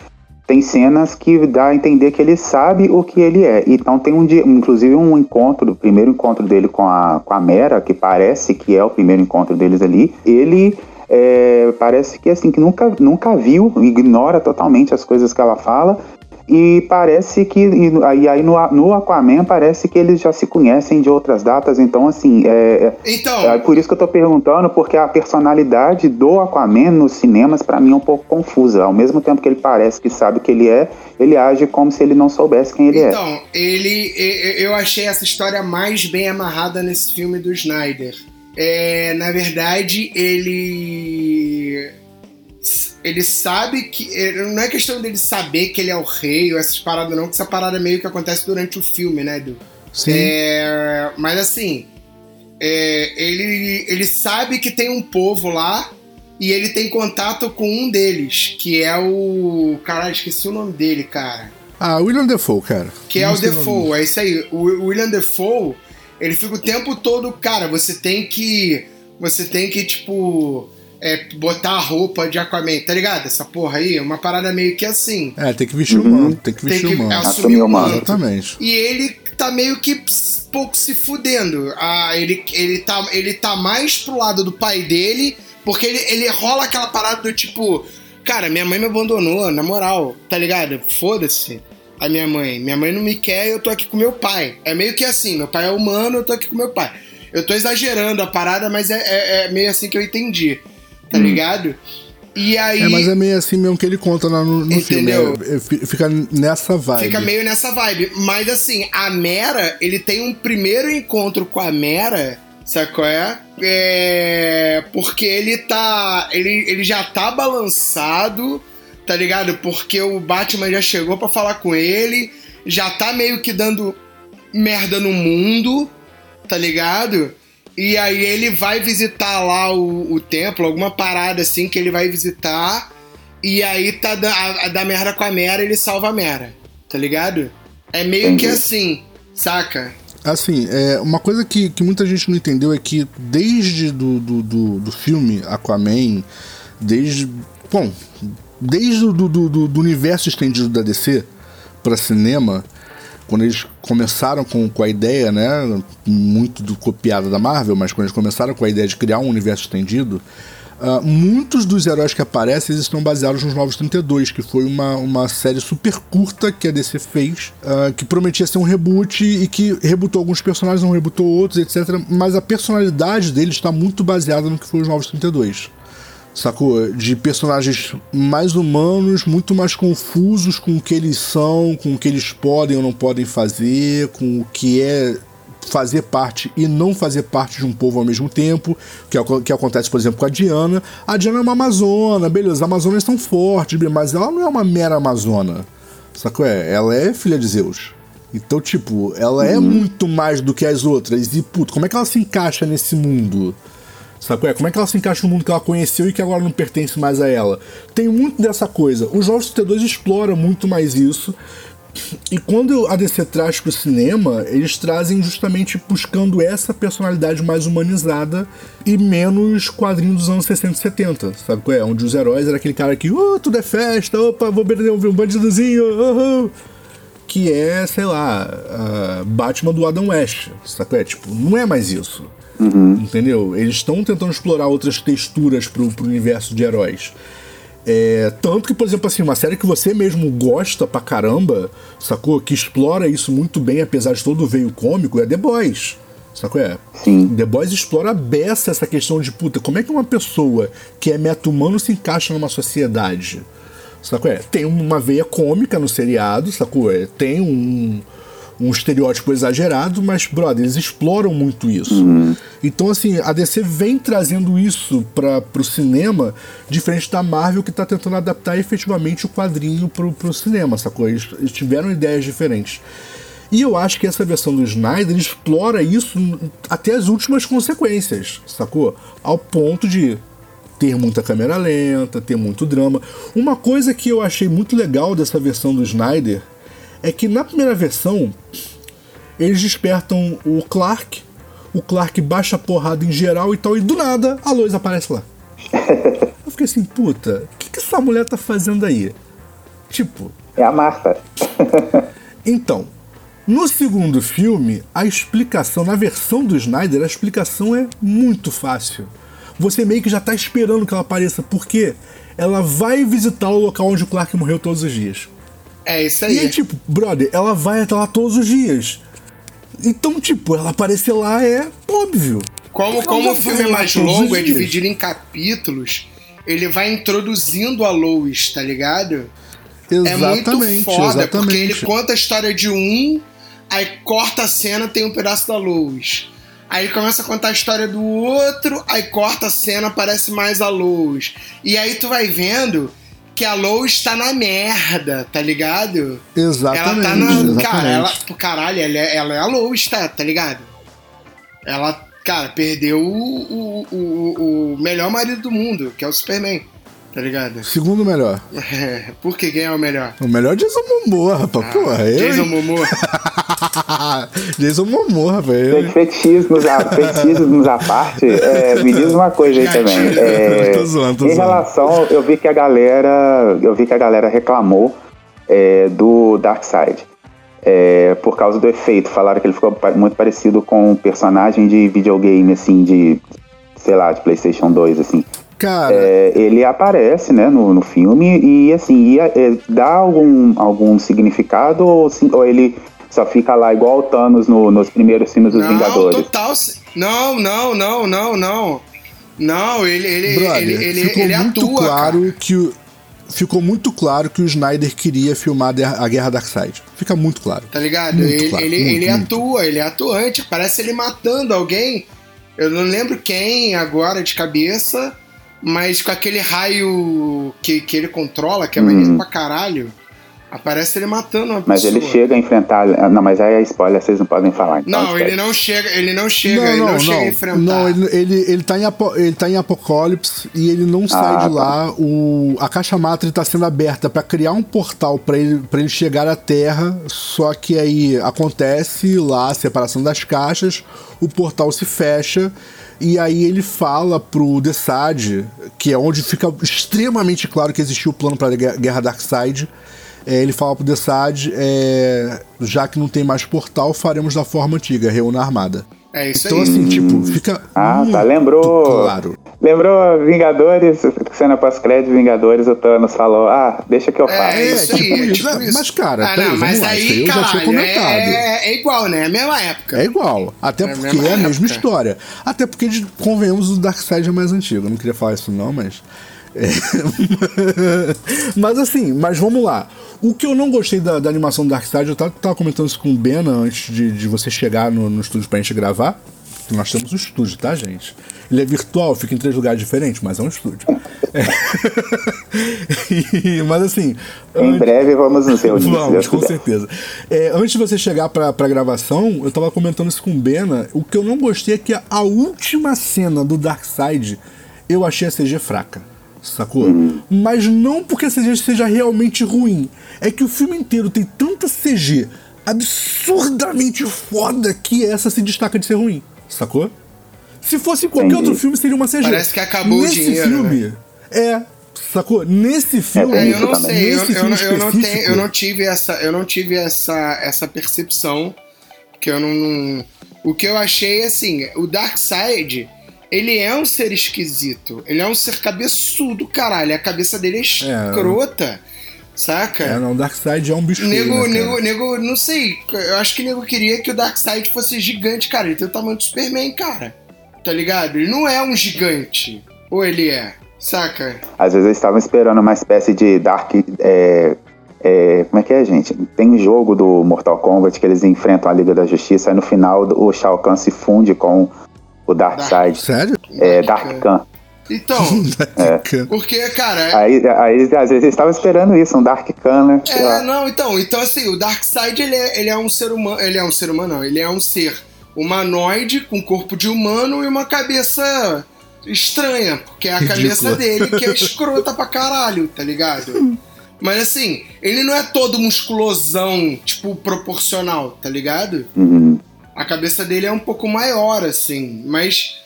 tem cenas que dá a entender que ele sabe o que ele é. Então tem um dia, inclusive um encontro, o primeiro encontro dele com a, com a Mera, que parece que é o primeiro encontro deles ali, ele é, parece que assim, que nunca, nunca viu, ignora totalmente as coisas que ela fala. E parece que. E aí, aí no, no Aquaman parece que eles já se conhecem de outras datas, então assim, é, é- Então, é por isso que eu tô perguntando, porque a personalidade do Aquaman nos cinemas, pra mim, é um pouco confusa. Ao mesmo tempo que ele parece que sabe o que ele é, ele age como se ele não soubesse quem ele é. então ele, eu achei essa história mais bem amarrada nesse filme do Snyder. É, na verdade, ele ele sabe que não é questão dele saber que ele é o rei ou essas paradas não, que essa parada meio que acontece durante o filme, né, Edu? Sim. É, mas assim, é, ele, ele sabe que tem um povo lá e ele tem contato com um deles, que é o. Caralho, esqueci o nome dele, cara. Ah, William Defoe, cara. Que é o. Defoe, é isso aí. O William Defoe, ele fica o tempo todo, cara, você tem que. Você tem que, tipo. é, botar a roupa de Aquaman, tá ligado? Essa porra aí é uma parada meio que assim. É, tem que vestir o manto, tem que Tem vestir que o manto. assumir o manto. Exatamente. E ele tá meio que pouco se fudendo. Ah, ele, ele, tá, ele tá mais pro lado do pai dele, porque ele, ele rola aquela parada do tipo, cara, minha mãe me abandonou, na moral, tá ligado? Foda-se a minha mãe. Minha mãe não me quer, eu tô aqui com meu pai. É meio que assim, meu pai é humano, eu tô aqui com meu pai. Eu tô exagerando a parada, mas é, é- é meio assim que eu entendi, tá ligado? E aí. É, mas é meio assim mesmo que ele conta lá no, no filme. Entendeu? É, é, fi- fica nessa vibe. Fica meio nessa vibe. Mas assim, a Mera, ele tem um primeiro encontro com a Mera, sabe qual é? É. Porque ele tá. Ele, ele já tá balançado, tá ligado? Porque o Batman já chegou pra falar com ele, já tá meio que dando merda no mundo, tá ligado? E aí ele vai visitar lá o, o templo, alguma parada assim que ele vai visitar. E aí tá da, a, da merda com a Mera, ele salva a Mera, tá ligado? É meio que assim, saca? Assim, é, uma coisa que, que muita gente não entendeu é que desde do, do, do, do filme Aquaman, desde. Bom, desde o do, do, do- universo estendido da DC para cinema, quando eles começaram com, com a ideia, né? Muito do copiada da Marvel, mas quando eles começaram com a ideia de criar um universo estendido. ah, muitos dos heróis que aparecem estão baseados nos Novos 32, que foi uma, uma série super curta que a DC fez, ah, que prometia ser um reboot e que rebootou alguns personagens, não rebootou outros, etc. Mas a personalidade deles está muito baseada no que foi os Novos 32 sacou? De personagens mais humanos, muito mais confusos com o que eles são, com o que eles podem ou não podem fazer, com o que é fazer parte e não fazer parte de um povo ao mesmo tempo, que é o que acontece, por exemplo, com a Diana. A Diana é uma amazona, beleza, as amazonas são fortes, mas ela não é uma mera amazona, sacou? É, ela é filha de Zeus. Então, tipo, ela é muito mais do que as outras. E, puto, como é que ela se encaixa nesse mundo? Sacou? É, como é que ela se encaixa no mundo que ela conheceu e que agora não pertence mais a ela? Tem muito dessa coisa. Os Jogos 32 explora muito mais isso. E quando a DC traz pro cinema, eles trazem justamente buscando essa personalidade mais humanizada e menos quadrinho dos anos 60 e 70, sabe qual é? Onde os heróis era aquele cara que, oh, tudo é festa, opa, vou perder um bandidozinho, oh, oh. que é, sei lá, Batman do Adam West, sabe? É, tipo, não é mais isso. Entendeu? Eles estão tentando explorar outras texturas pro, pro universo de heróis. É, tanto que, por exemplo, assim, uma série que você mesmo gosta pra caramba, sacou? Que explora isso muito bem, apesar de todo o veio cômico, é The Boys. Sacou? É? Sim. The Boys explora a beça essa questão de, puta, como é que uma pessoa que é meta-humano se encaixa numa sociedade? Sacou? É? Tem uma veia cômica no seriado, sacou? É? Tem um, um estereótipo exagerado, mas, brother, eles exploram muito isso. Então, assim, a DC vem trazendo isso para pro cinema, diferente da Marvel, que tá tentando adaptar efetivamente o quadrinho pro, pro cinema, sacou? Eles, eles tiveram ideias diferentes. E eu acho que essa versão do Snyder explora isso até as últimas consequências, sacou? Ao ponto de ter muita câmera lenta, ter muito drama. Uma coisa que eu achei muito legal dessa versão do Snyder é que na primeira versão eles despertam o Clark, o Clark baixa a porrada em geral e tal, e do nada a Lois aparece lá. Eu fiquei assim, puta, o que, que essa mulher tá fazendo aí? Tipo, É a Marta. então, no segundo filme, a explicação, na versão do Snyder, a explicação é muito fácil. Você meio que já tá esperando que ela apareça, porque ela vai visitar o local onde o Clark morreu todos os dias. É isso E aí. aí, tipo, brother, ela vai até lá todos os dias. Então, tipo, ela aparecer lá é óbvio. Como, Ela como o filme é mais longo, é dividido em capítulos, ele vai introduzindo a Lois, tá ligado? É muito Exatamente, foda, porque ele exatamente. conta a história de um, aí corta a cena, tem um pedaço da Lois. Aí ele começa a contar a história do outro, aí corta a cena, aparece mais a Lois. E aí tu vai vendo que a Lois tá na merda, tá ligado? Exatamente. Ela tá na. exatamente. Cara, ela. Caralho, ela é, ela é a Lois, tá, tá ligado? Ela, cara, perdeu o, o, o, o melhor marido do mundo, que é o Superman, tá ligado? Segundo melhor. Por que quem é o melhor? O melhor é Jason Momoa, rapaz. Porra, eu. Jason hein? Momoa. Jason Momoa, eu, hein? Fetichismos, à, fetichismos à parte, é, me diz uma coisa aí também. É, Tô zoando, tô em zoando. relação, eu vi que a galera, eu vi que a galera reclamou é, do Darkseid. É, por causa do efeito, falaram que ele ficou muito parecido com um personagem de videogame, assim, de, sei lá, de Playstation 2, assim. Cara, É, ele aparece, né, no, no filme e, assim, ia, é, dá algum, algum significado ou, sim- ou ele só fica lá igual o Thanos no- nos primeiros filmes dos Não, Vingadores? total. Não, não, não, não, não. Não, ele, ele, brother, ele, ele, ficou ele muito atua. claro cara. que o. Ficou muito claro que o Snyder queria filmar a Guerra Darkseid. Fica muito claro. Tá ligado? Muito ele claro, ele, muito, ele muito. atua, ele é atuante. Parece ele matando alguém. Eu não lembro quem agora de cabeça, mas com aquele raio que, que ele controla, que é maneiro pra caralho. Aparece ele matando uma Uhum. Mas pessoa. ele chega a enfrentar. Não, mas aí é spoiler, vocês não podem falar. Então Não, esquece. ele não chega, ele não chega, ele não, chega a enfrentar. Não, ele, ele, ele, tá em Apo- ele tá em Apocalipse e ele não sai Ah, de tá. lá. O, a caixa máter tá sendo aberta pra criar um portal pra ele, pra ele chegar à Terra. Só que aí acontece lá a separação das caixas, o portal se fecha. E aí ele fala pro Desad, que é onde fica extremamente claro que existiu o plano pra Guerra Guerra Darkseid. É, ele fala pro Desad, é, já que não tem mais portal, faremos da forma antiga, reúna a armada. É isso Então, aí. assim, tipo, fica. Ah, muito tá. Lembrou. Claro. Lembrou Vingadores, cena pós-crédito Vingadores, o Thanos falou: Ah, deixa que eu faço. É, isso aí, tipo é isso. tipo É, isso. mas, cara, ah, não, mas aí eu já tinha caralho, comentado. é, é igual, né? É a mesma época. É igual. Até É porque mesma é a mesma época. história. Até porque, convenhamos, o Darkseid é mais antigo. Eu não queria falar isso, não, mas. é. mas assim, mas vamos lá. O que eu não gostei da, da animação do Darkseid, eu tava, tava comentando isso com o Bena antes de, de você chegar no, no estúdio pra gente gravar. Nós temos um estúdio, tá, gente? Ele é virtual, fica em três lugares diferentes, mas é um estúdio. É. E- mas assim. Em antes- breve vamos nos reunir. Vamos, com certeza. É, antes de você chegar pra, pra gravação, eu tava comentando isso com o Bena. O que eu não gostei é que a, a última cena do Darkseid eu achei a CG fraca. Sacou? Mas não porque a CG seja realmente ruim. É que o filme inteiro tem tanta CG absurdamente foda que essa se destaca de ser ruim. Sacou? Se fosse em qualquer Entendi. outro filme, seria uma CG. Parece que acabou o Nesse dinheiro, filme, né? é. Sacou? Nesse filme. É, eu não sei, eu, eu, filme não- eu não tenho, eu não tive essa, eu não tive essa, essa percepção que eu não, não- o que eu achei assim, o Darkseid, ele é um ser esquisito, ele é um ser cabeçudo, caralho, a cabeça dele é escrota, saca? É, não, o Darkseid é um bicho feio, Nego, né, nego, nego, não sei. Eu acho que o nego queria que o Darkseid fosse gigante, cara. Ele tem o tamanho do Superman, cara. Tá ligado? Ele não é um gigante. Ou ele é? Saca? Às vezes eles estavam esperando uma espécie de Dark. é, é, como é que é, gente? Tem um jogo do Mortal Kombat que eles enfrentam a Liga da Justiça e no final o Shao Kahn se funde com o Darkseid. Sério? É, Dark Khan. Então, É. porque, cara. Aí, aí às vezes eles estavam esperando isso, um Dark Khan, né? É, não, então, então assim, o Darkseid ele é, ele é um ser humano, ele é um ser humano, não, ele é um ser humanoide com corpo de humano e uma cabeça estranha, porque é a Ridícula. cabeça dele que é escrota pra caralho, tá ligado? Mas assim, ele não é todo musculosão, tipo, proporcional, tá ligado? Uhum. A cabeça dele é um pouco maior, assim, mas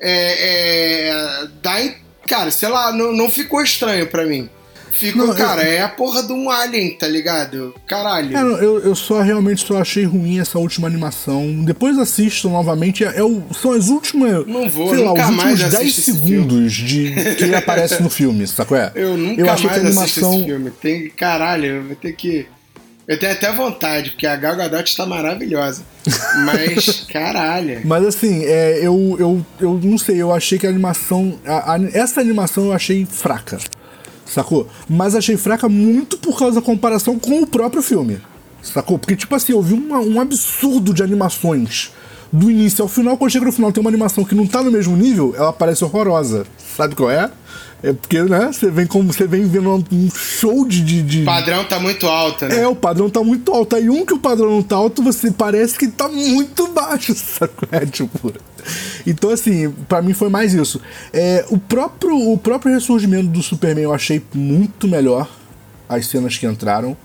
é, é, dá cara, sei lá, não, não ficou estranho pra mim. Ficou, Não, eu- cara, é a porra de um alien, tá ligado? Caralho. É, eu, eu só realmente só achei ruim essa última animação. Depois assistam novamente. É, é o- são as últimas. Não vou, sei lá, os mais últimos 10 assisto esse segundos de que ele aparece no filme, sacou? É? Eu nunca eu achei mais que a animação. esse filme. Tem, caralho, eu vou ter que. Eu tenho até vontade, porque a Gal Gadot está maravilhosa. Mas, caralho. Mas assim, é, eu, eu, eu não sei, eu achei que a animação. a- a- essa animação eu achei fraca. Sacou? Mas achei fraca muito por causa da comparação com o próprio filme. Sacou? Porque, tipo assim, eu vi uma- um absurdo de animações do início ao final, quando chega no final tem uma animação que não tá no mesmo nível, ela parece horrorosa. Sabe qual é? É porque, né, você vem como você vem vendo um show de, de, de. O padrão tá muito alto, né? É, o padrão tá muito alto. Aí um que o padrão não tá alto, você parece que tá muito baixo, sabe? É, tipo. Então, assim, para mim foi mais isso. É, o, próprio, o próprio ressurgimento do Superman eu achei muito melhor as cenas que entraram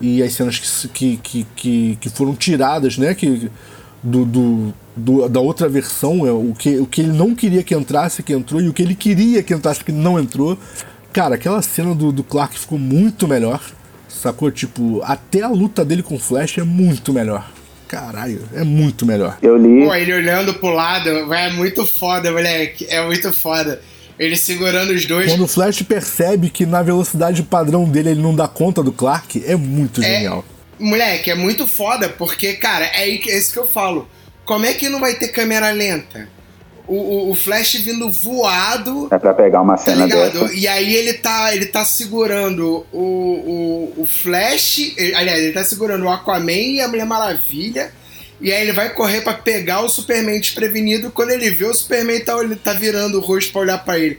e as cenas que, que, que, que foram tiradas, né? Que, do, do, do, da outra versão, é, o, que, o que ele não queria que entrasse, que entrou, e o que ele queria que entrasse, que não entrou. Cara, aquela cena do, do Clark ficou muito melhor. Sacou? Tipo, até a luta dele com o Flash é muito melhor. Caralho, é muito melhor. Eu li. Pô, ele olhando pro lado, é muito foda, moleque. É muito foda. Ele segurando os dois. Quando o Flash percebe que na velocidade padrão dele ele não dá conta do Clark, é muito É- genial. Moleque, é muito foda, porque, cara, é é isso que eu falo. Como é que não vai ter câmera lenta? O, o, o Flash vindo voado, É pra pegar uma tá cena ligado? dessa. E aí ele tá, ele tá segurando o, o, o Flash, ele- aliás, ele tá segurando o Aquaman e a Mulher Maravilha. E aí ele vai correr pra pegar o Superman desprevenido. Quando ele vê o Superman tá, ele tá virando o rosto pra olhar pra ele.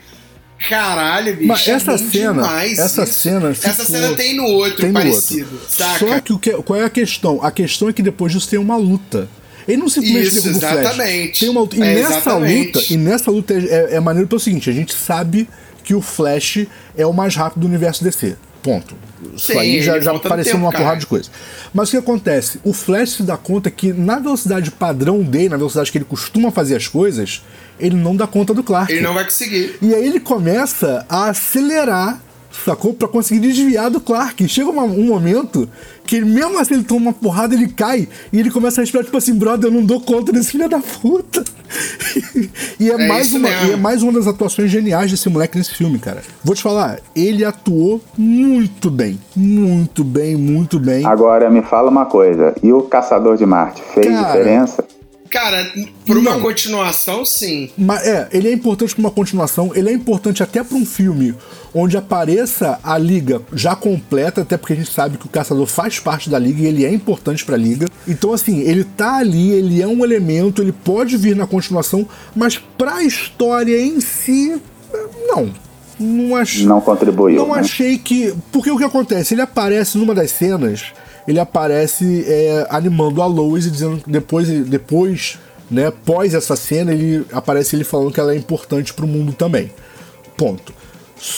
Caralho, bicho. Mas essa é cena- demais essa isso. cena Essa cena tem no outro Tem no parecido, outro. saca? Só que, o que qual é a questão? A questão é que depois disso tem uma luta. Ele não simplesmente Isso, derruba o Flash. exatamente. Tem uma luta. E É, nessa exatamente. luta, e nessa luta é, é maneiro pelo seguinte: a gente sabe que o Flash é o mais rápido do universo DC. Ponto. Isso Sim, aí já, já no apareceu tempo, numa porrada de coisa. Mas o que acontece? O Flash se dá conta que na velocidade padrão dele, na velocidade que ele costuma fazer as coisas, ele não dá conta do Clark. Ele não vai conseguir. E aí ele começa a acelerar, sacou? Pra conseguir desviar do Clark. Chega uma- um momento que ele, mesmo assim ele toma uma porrada, ele cai e ele começa a respirar, tipo assim, brother, eu não dou conta desse filho da puta. e, é É mais uma, mesmo. e é mais uma das atuações geniais desse moleque nesse filme, cara. Vou te falar, ele atuou muito bem. Muito bem, muito bem. Agora me fala uma coisa. E o Caçador de Marte fez Cara, diferença? Cara, por uma Não. continuação, sim. Mas é, ele é importante para uma continuação, ele é importante até para um filme onde apareça a liga já completa, até porque a gente sabe que o caçador faz parte da liga e ele é importante para a liga. Então assim, ele tá ali, ele é um elemento, ele pode vir na continuação, mas para a história em si, não. Não acho. Não contribuiu. Não né? achei que. Porque o que acontece? Ele aparece numa das cenas, ele aparece é, animando a Lois e dizendo que depois, depois, né, pós essa cena, ele aparece ele falando que ela é importante pro mundo também. Ponto.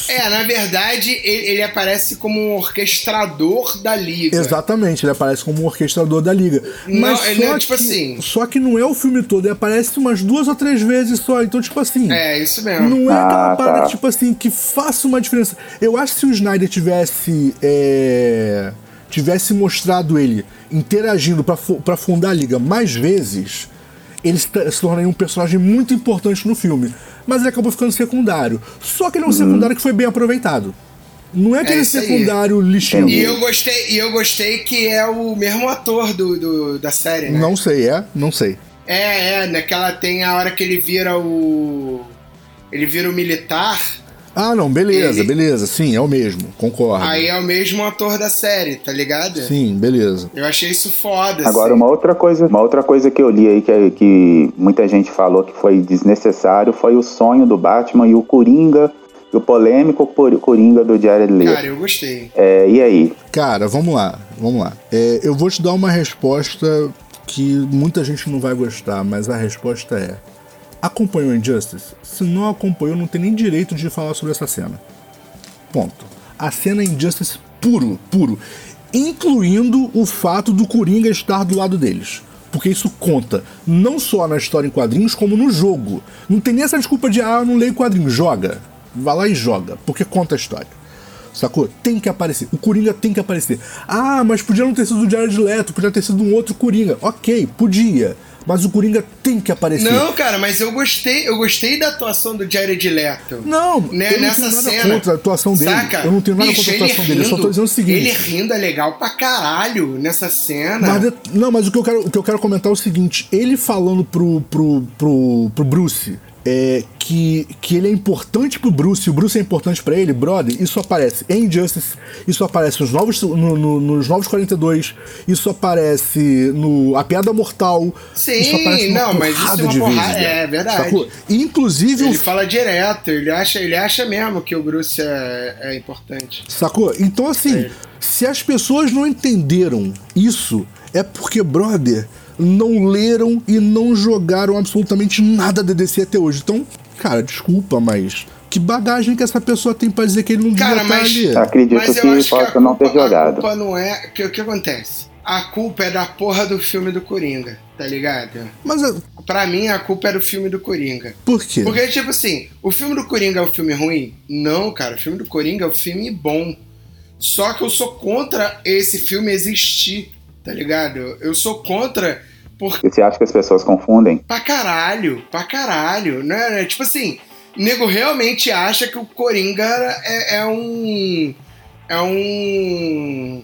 É, na verdade, ele, ele aparece como um orquestrador da liga. Exatamente, ele aparece como um orquestrador da liga. Não, Mas ele só é tipo que, assim- Só que não é o filme todo, ele aparece umas duas ou três vezes só. Então, tipo assim. É, isso mesmo. Não é aquela Ah, parada tá. que, tipo assim, que faça uma diferença. Eu acho que se o Snyder tivesse. é, tivesse mostrado ele interagindo pra fundar a liga mais vezes, ele se, tornaria um personagem muito importante no filme. Mas ele acabou ficando secundário. Só que ele é um secundário que foi bem aproveitado. Não é aquele aí. secundário lixinho. E eu gostei, e eu gostei que é o mesmo ator do, do- da série, né? Não sei, é? Não sei. É, é, naquela tem a hora que ele vira o. Ele vira o militar, Ah, não, beleza, Ele- beleza. Sim, é o mesmo. Concordo. aí é o mesmo ator da série, tá ligado? Sim, beleza. Eu achei isso foda. Agora, assim. uma outra coisa, uma outra coisa que eu li aí que, que muita gente falou que foi desnecessário foi o sonho do Batman e o Coringa, e o polêmico Coringa do Jared Leto. Cara, eu gostei. É, e aí? Cara, vamos lá, vamos lá. É, eu vou te dar uma resposta que muita gente não vai gostar, mas a resposta é: acompanhou Injustice? Se não acompanhou, não tem nem direito de falar sobre essa cena. Ponto. A cena Injustice puro, puro. Incluindo o fato do Coringa estar do lado deles. Porque isso conta não só na história em quadrinhos, como no jogo. Não tem nem essa desculpa de, ah, eu não leio quadrinhos. Joga. Vai lá e joga. Porque conta a história. Sacou? Tem que aparecer. O Coringa tem que aparecer. Ah, mas podia não ter sido o Jared Leto, podia ter sido um outro Coringa. Ok, podia. Mas o Coringa tem que aparecer. Não, cara, mas eu gostei, eu gostei da atuação do Jared Leto. Não, né, eu não nessa tenho nada cena. contra a atuação dele. Saca? Eu não tenho nada Bicho, contra a atuação dele. Eu só tô dizendo o seguinte. Ele rindo é legal pra caralho nessa cena. Mas não, mas o que, eu quero, o que eu quero comentar é o seguinte: ele falando pro, pro, pro, pro Bruce é, que, que ele é importante pro Bruce e o Bruce é importante para ele, brother, isso aparece em Injustice, isso aparece nos novos, no, no, nos novos 42, isso aparece no A Piada Mortal. Sim, isso aparece não, mas isso é uma porrada, é verdade. Sacou? Inclusive. Ele o... fala direto, ele acha, ele acha mesmo que o Bruce é, é importante. Sacou? Então, assim, é. se as pessoas não entenderam isso, é porque, brother não leram e não jogaram absolutamente nada da DC até hoje. Então, cara, desculpa, mas que bagagem que essa pessoa tem pra dizer que ele não cara, devia mas, estar ali? Acredito mas que possa não ter jogado. A culpa não é... O que, que acontece? A culpa é da porra do filme do Coringa, tá ligado? Mas... Eu... Pra mim, a culpa é do filme do Coringa. Por quê? Porque, tipo assim, o filme do Coringa é um filme ruim? Não, cara. O filme do Coringa é um filme bom. Só que eu sou contra esse filme existir, tá ligado? Eu sou contra porque... Você acha que as pessoas confundem? Pra caralho, pra caralho. Né? Tipo assim, o nego realmente acha que o Coringa é, é um. É um.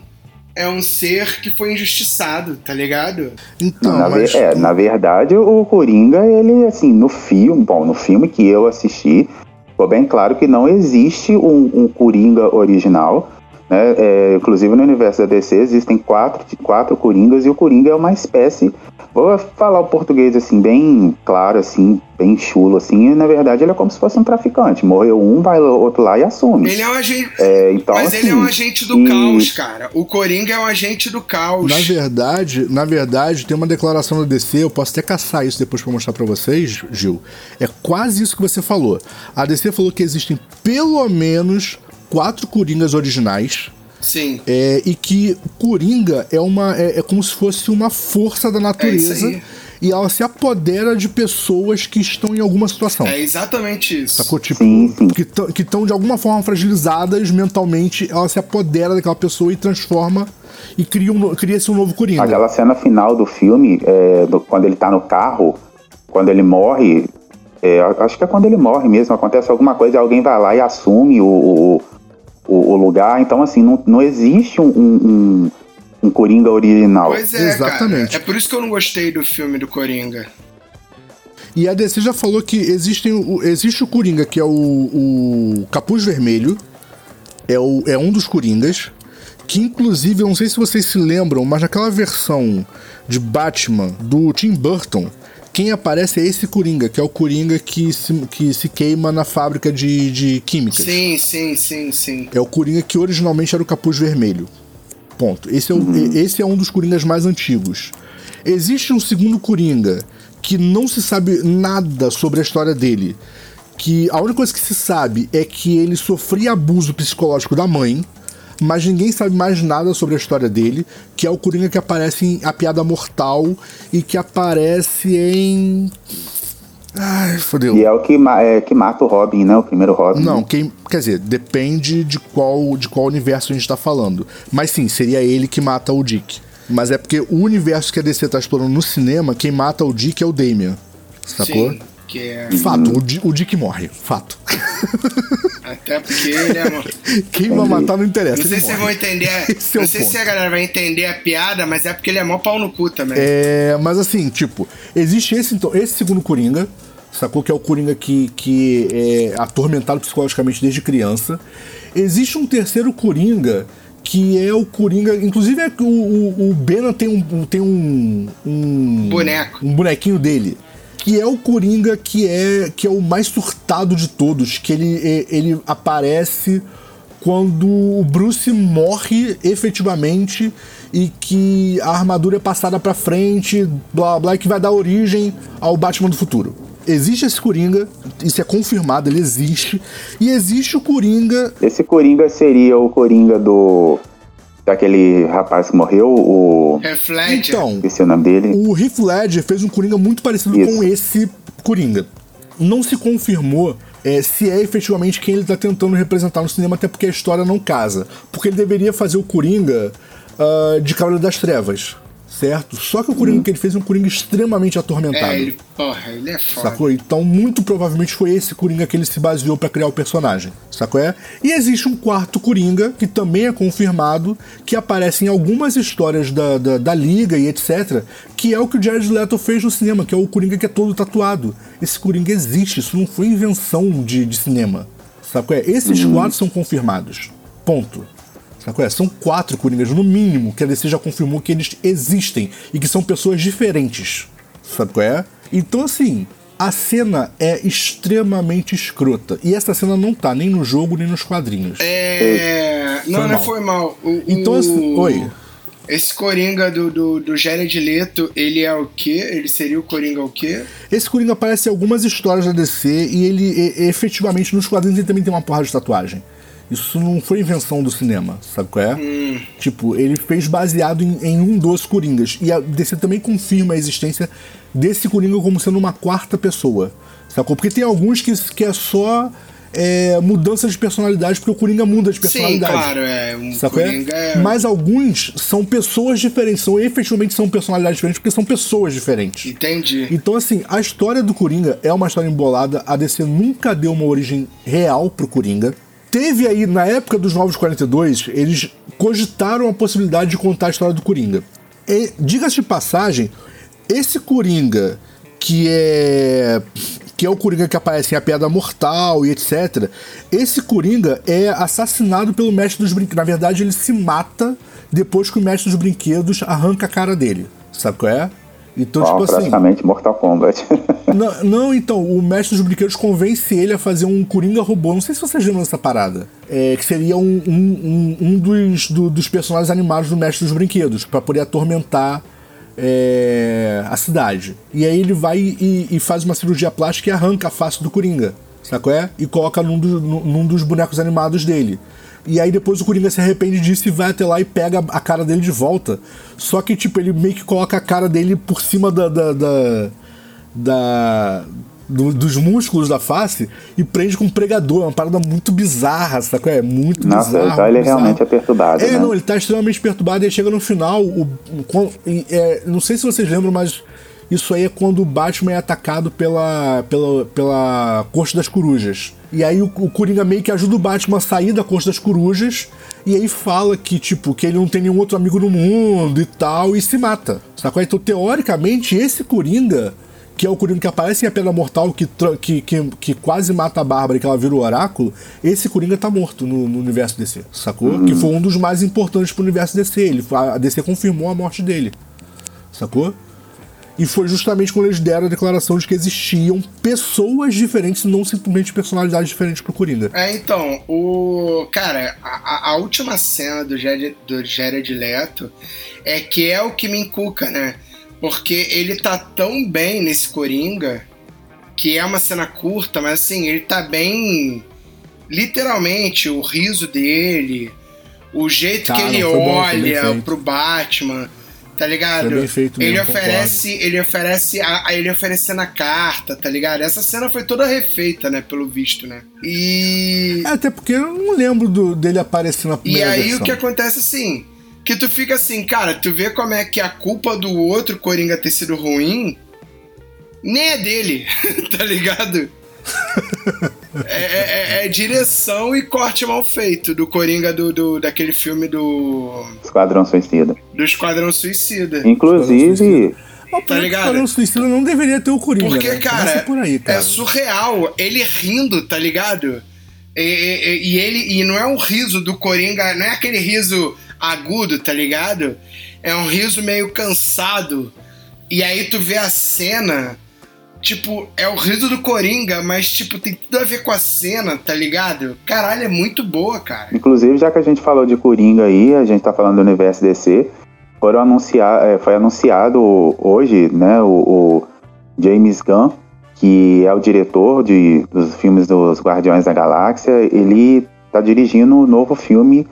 É um ser que foi injustiçado, tá ligado? Então, na, mas... é, na verdade, o Coringa, ele, assim, no filme, bom, no filme que eu assisti, ficou bem claro que não existe um, um Coringa original. Né? É, inclusive no universo da DC existem quatro, quatro Coringas e o Coringa é uma espécie Vou falar o português assim, bem claro, assim, bem chulo, assim, e na verdade ele é como se fosse um traficante. Morreu um, vai outro lá e assume. Ele é um agente. É, então, Mas assim, ele é um agente do e... caos, cara. O Coringa é um agente do caos. Na verdade, na verdade, tem uma declaração da DC, eu posso até caçar isso depois pra mostrar pra vocês, Gil. É quase isso que você falou. A DC falou que existem pelo menos quatro Coringas originais Sim. É, e que Coringa é uma é, é, como se fosse uma força da natureza. É e ela se apodera de pessoas que estão em alguma situação. É exatamente isso. Sacou? Tipo, que estão de alguma forma fragilizadas mentalmente, ela se apodera daquela pessoa e transforma e cria, um, cria-se um novo Coringa. Aquela cena final do filme, é, do, quando ele tá no carro, quando ele morre, é, acho que é quando ele morre mesmo, acontece alguma coisa e alguém vai lá e assume o, o, o, o lugar. Então, assim, não, não existe um, um, um Coringa original. Pois é, Exatamente. Cara. É por isso que eu não gostei do filme do Coringa. E a DC já falou que existem, existe o Coringa, que é o, o Capuz Vermelho, é, o, é um dos Coringas, que inclusive, eu não sei se vocês se lembram, mas naquela versão de Batman do Tim Burton, quem aparece é esse Coringa, que é o Coringa que se, que se queima na fábrica de, de químicas. Sim, sim, sim, sim. É o Coringa que originalmente era o capuz vermelho. Ponto. Esse é, o, uhum. esse é um dos Coringas mais antigos. Existe um segundo Coringa que não se sabe nada sobre a história dele. Que a única coisa que se sabe é que ele sofria abuso psicológico da mãe mas ninguém sabe mais nada sobre a história dele, que é o Coringa que aparece em A Piada Mortal e que aparece em. Ai, fodeu. E é o que, é, que mata o Robin, né? O primeiro Robin. Não, quem. Quer dizer, depende de qual, de qual universo a gente tá falando. Mas sim, seria ele que mata o Dick. Mas é porque o universo que a DC tá explorando no cinema, quem mata o Dick é o Damian. Sacou? Sim. Que é... Fato, o, o Dick morre. Fato. Até porque ele é. Quem vai matar não interessa. Não sei se vocês vão entender. Esse não é sei ponto. se a galera vai entender a piada, mas é porque ele é mó pau no cu também. É, mas assim, tipo, existe esse, então, esse segundo Coringa, sacou? Que é o Coringa que, que é atormentado psicologicamente desde criança. Existe um terceiro Coringa que é o Coringa. Inclusive, é o, o, o Bena tem um. Tem um, um. Boneco. Um bonequinho dele que é o Coringa que é que é o mais surtado de todos, que ele, ele aparece quando o Bruce morre efetivamente e que a armadura é passada para frente, blá blá, que vai dar origem ao Batman do futuro. Existe esse Coringa, isso é confirmado, ele existe. E existe o Coringa. Esse Coringa seria o Coringa do daquele rapaz que morreu, o. Heath Ledger. Então, esse é o nome dele. O Heath Ledger fez um Coringa muito parecido Isso. com esse Coringa. Não se confirmou é, se é efetivamente quem ele está tentando representar no cinema, até porque a história não casa. Porque ele deveria fazer o Coringa uh, de Cavaleiro das Trevas. Certo? Só que o Coringa que ele fez é um Coringa extremamente atormentado. É, ele, porra, ele é foda. Sacou? Então, muito provavelmente foi esse Coringa que ele se baseou pra criar o personagem. Sacou? É? E existe um quarto Coringa, que também é confirmado, que aparece em algumas histórias da, da, da Liga e etc., que é o que o Jared Leto fez no cinema, que é o Coringa que é todo tatuado. Esse Coringa existe, isso não foi invenção de, de cinema. Sacou? É? Esses quatro são confirmados. Ponto. Sacou? É? São quatro Coringas, no mínimo, que a DC já confirmou que eles existem e que são pessoas diferentes. Sabe qual é? Então, assim, a cena é extremamente escrota. E essa cena não tá nem no jogo, nem nos quadrinhos. É. Não, Foi não mal. foi mal. O, Então, o- assim, oi. Esse Coringa do, do, do Jared Leto, ele é o quê? Ele seria o Coringa o quê? Esse Coringa aparece em algumas histórias da DC e ele, e- efetivamente, nos quadrinhos ele também tem uma porra de tatuagem. Isso não foi invenção do cinema, sabe qual é? Tipo, ele fez baseado em, em um dos Coringas. E a DC também confirma a existência desse Coringa como sendo uma quarta pessoa, sacou? Porque tem alguns que, que é só é, mudança de personalidade, porque o Coringa muda de Sim, personalidade. claro, é. Um Sacou? Coringa é. Mas alguns são pessoas diferentes, são efetivamente são personalidades diferentes, porque são pessoas diferentes. Entendi. Então, assim, a história do Coringa é uma história embolada. A DC nunca deu uma origem real pro Coringa. Teve aí, na época dos Novos 42, eles cogitaram a possibilidade de contar a história do Coringa. Diga-se de passagem, esse Coringa, que é. que é o Coringa que aparece em A Piada Mortal e etc. Esse Coringa é assassinado pelo mestre dos brinquedos. Na verdade, ele se mata depois que o mestre dos brinquedos arranca a cara dele. Sabe qual é? Então, tipo assim. praticamente Mortal Kombat. Não, não, então, o mestre dos brinquedos convence ele a fazer um Coringa robô. Não sei se vocês viram essa parada. É, que seria um, um, um, dos, do- dos personagens animados do mestre dos brinquedos, pra poder atormentar é, a cidade. E aí ele vai e, e faz uma cirurgia plástica e arranca a face do Coringa. Sabe qual é? E coloca num, do- num dos bonecos animados dele. E aí depois o Coringa se arrepende disso e vai até lá e pega a cara dele de volta. Só que, tipo, ele meio que coloca a cara dele por cima da. da, da- da- do- dos músculos da face e prende com um pregador. É uma parada muito bizarra, sabe? É muito Nossa, bizarro. então ele bizarro. realmente é perturbado, É, né? não, ele tá extremamente perturbado e chega no final. O, e, é, não sei se vocês lembram, mas isso aí é quando o Batman é atacado pela, pela, pela Corte das Corujas. E aí o, o Coringa meio que ajuda o Batman a sair da Corte das Corujas. E aí fala que, tipo, que ele não tem nenhum outro amigo no mundo e tal, e se mata. Sacou? Então, teoricamente, esse Coringa, que é o Coringa que aparece em A Pedra Mortal, que, que, que, que quase mata a Bárbara e que ela vira o oráculo, esse Coringa tá morto no, no universo DC, sacou? Que foi um dos mais importantes pro universo DC. Ele, a DC confirmou a morte dele, sacou? E foi justamente quando eles deram a declaração de que existiam pessoas diferentes, não simplesmente personalidades diferentes pro Coringa. É, então, o. Cara, a, a- última cena do Jared, do Jared Leto é que é o que me encuca, né? Porque ele tá tão bem nesse Coringa, que é uma cena curta, mas assim, ele tá bem. Literalmente, o riso dele, o jeito Cara, que ele bom, olha feito. pro Batman, tá ligado? Foi bem feito ele mesmo, oferece, ele oferece, a, a- ele oferecendo a carta, tá ligado? Essa cena foi toda refeita, né, pelo visto, né? E É, até porque eu não lembro do- dele aparecer na e primeira aí versão. o que acontece assim, que tu fica assim, cara, tu vê como é que a culpa do outro Coringa ter sido ruim nem é dele, tá ligado? É, é- é- é direção e corte mal feito do Coringa do, do- daquele filme do, Esquadrão Suicida. do Esquadrão Suicida. Inclusive, Mas tá o ligado? Esquadrão Suicida não deveria ter o Coringa, Porque, né? Cara, por aí, cara. é surreal. Ele rindo, tá ligado? E, e- e ele e não é um riso do Coringa, não é aquele riso agudo, tá ligado? É um riso meio cansado. E aí tu vê a cena, tipo, é o riso do Coringa, mas tipo, tem tudo a ver com a cena, tá ligado? Caralho, é muito boa, cara. inclusive, já que a gente falou de Coringa aí, a gente tá falando do universo DC, foram anunciar, é, foi anunciado hoje, né, o, o James Gunn, que é o diretor de, dos filmes dos Guardiões da Galáxia, ele tá dirigindo o novo filme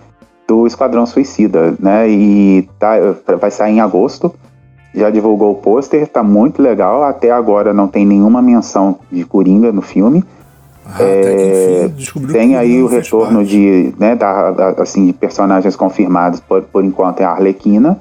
do Esquadrão Suicida, né, e tá, vai sair em agosto, já divulgou o pôster, tá muito legal, até agora não tem nenhuma menção de Coringa no filme, Ah, enfim, descobriu tem aí o retorno de, né, da, da- assim, de personagens confirmados, por, por enquanto é a Arlequina,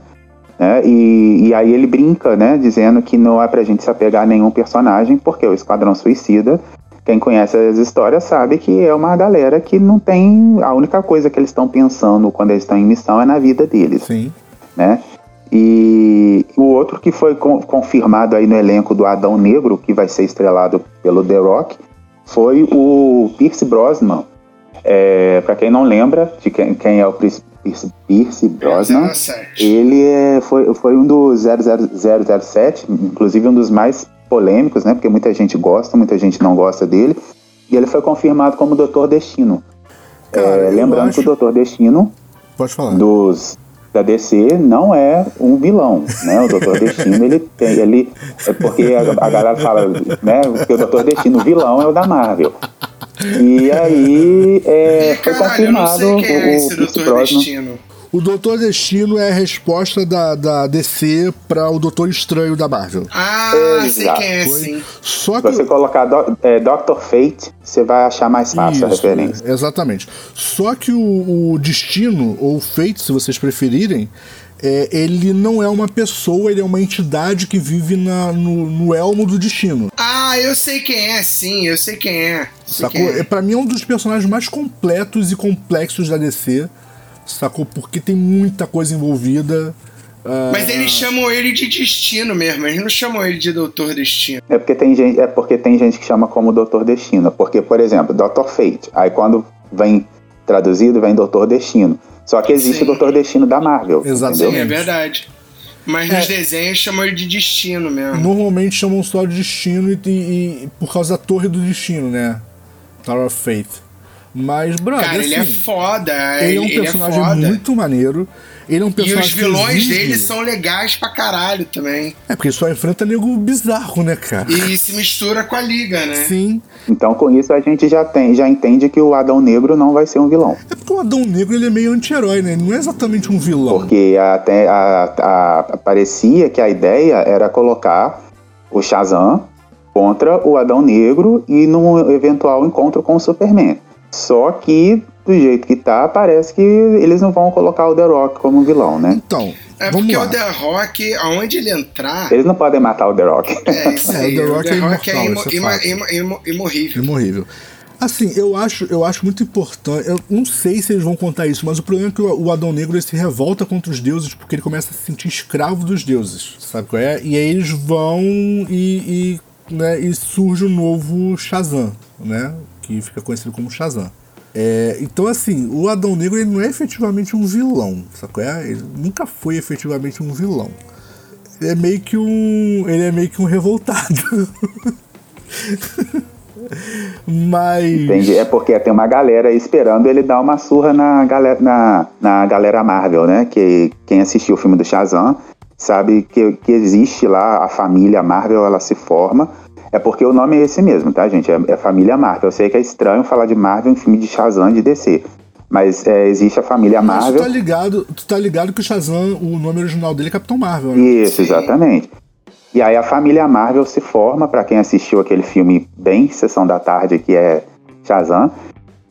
Né? E, e aí ele brinca, né? Dizendo que não é pra gente se apegar a nenhum personagem, porque o Esquadrão Suicida, quem conhece as histórias sabe que é uma galera que não tem. A única coisa que eles estão pensando quando eles estão em missão é na vida deles. Sim. Né? E o outro que foi confirmado aí no elenco do Adão Negro, que vai ser estrelado pelo The Rock, foi o Pierce Brosnan. É, para quem não lembra de quem, quem é o Pierce, Pierce Brosnan, ele é, foi, foi um dos 007, inclusive um dos mais polêmicos, né? Porque muita gente gosta, muita gente não gosta dele. E ele foi confirmado como Doutor Destino. Cara, é, lembrando acho... que o Doutor Destino Pode falar. dos da DC não é um vilão, né? O Doutor Destino ele tem, ele é porque a, a galera fala, né? Que o Doutor Destino o vilão é o da Marvel. E aí é, foi Caralho, confirmado o, é esse o Doutor Destino. O Doutor Destino é a resposta da, da DC para o Doutor Estranho da Marvel. Ah, sei quem é, sim. Só que... Se você colocar do, é, Doctor Fate, você vai achar mais fácil Isso, a referência. Exatamente. Só que o, o Destino, ou Fate, se vocês preferirem, é, ele não é uma pessoa, ele é uma entidade que vive na, no, no, elmo do destino. Ah, eu sei quem é, sim, eu sei quem é. Sei Sacou? Quem é. é. Pra mim é um dos personagens mais completos e complexos da DC sacou? Porque tem muita coisa envolvida. Uh... Mas eles chamam ele de destino mesmo, eles não chamam ele de Doutor Destino. É porque tem gente, é porque tem gente que chama como Doutor Destino. Porque, por exemplo, Doutor Fate. Aí quando vem traduzido, vem Doutor Destino. Só que existe Sim. o Doutor Destino da Marvel. Exatamente. Sim, é verdade. Mas nos é. desenhos chamam ele de destino mesmo. Normalmente chamam só de destino e, e, e, por causa da torre do destino, né? Tower of Faith. Mas, brother. Cara, assim, ele é assim, foda. Ele é um personagem é muito maneiro. Ele é um personagem. E os vilões dele são legais pra caralho também. É, porque só enfrenta nego bizarro, né, cara? E se mistura com a liga, né? Sim. Então, com isso, a gente já, tem, já entende que o Adão Negro não vai ser um vilão. É porque o Adão Negro ele é meio anti-herói, né? Ele não é exatamente um vilão. Porque até a, a, a, parecia que a ideia era colocar o Shazam contra o Adão Negro e num eventual encontro com o Superman. Só que, do jeito que tá, parece que eles não vão colocar o The Rock como vilão, né? Então. É porque lá. o The Rock, aonde ele entrar. Eles não podem matar o The Rock. É, isso aí. É, o The Rock, o The é, Rock é, imortal, é imo, imo, imorrível. Imorrível. Assim, eu acho, eu acho muito importante. Eu não sei se eles vão contar isso, mas o problema é que o Adão Negro ele se revolta contra os deuses porque ele começa a se sentir escravo dos deuses. Sabe qual é? E aí eles vão e, e, né, e surge o novo Shazam, né? Que fica conhecido como Shazam. É, então, assim, o Adão Negro ele não é efetivamente um vilão, sacou? É? Ele nunca foi efetivamente um vilão. Ele é meio que um. Ele é meio que um revoltado. Mas. Entendi. É porque tem uma galera esperando ele dar uma surra na galera, na, na galera Marvel, né? Que quem assistiu o filme do Shazam sabe que, que existe lá a família Marvel, ela se forma é porque o nome é esse mesmo, tá, gente? É, é família Marvel. Eu sei que é estranho falar de Marvel em filme de Shazam de DC. Mas é, existe a família Marvel. Mas tu tá ligado, tu tá ligado que o Shazam, o nome original dele é Capitão Marvel, né? Isso, exatamente. E aí a família Marvel se forma, para quem assistiu aquele filme bem Sessão da Tarde, que é Shazam.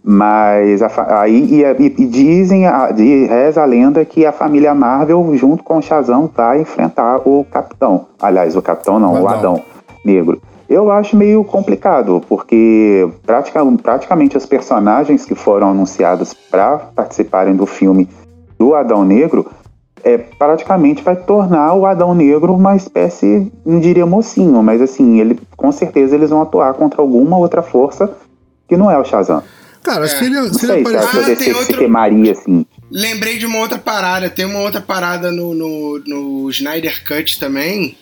Mas a, aí e, e, e dizem, a, de, reza a lenda que a família Marvel, junto com o Shazam, vai enfrentar o Capitão. Aliás, o Capitão não, o Adão, o Adão Negro. Eu acho meio complicado, porque pratica, praticamente os personagens que foram anunciados para participarem do filme do Adão Negro é, praticamente vai tornar o Adão Negro uma espécie, não diria mocinho, mas assim, ele com certeza eles vão atuar contra alguma outra força que não é o Shazam. Cara, é. se ele, não se sei, ele aparecer... Ah, se outro... queimaria, assim. Lembrei de uma outra parada, tem uma outra parada no, no, no Snyder Cut também,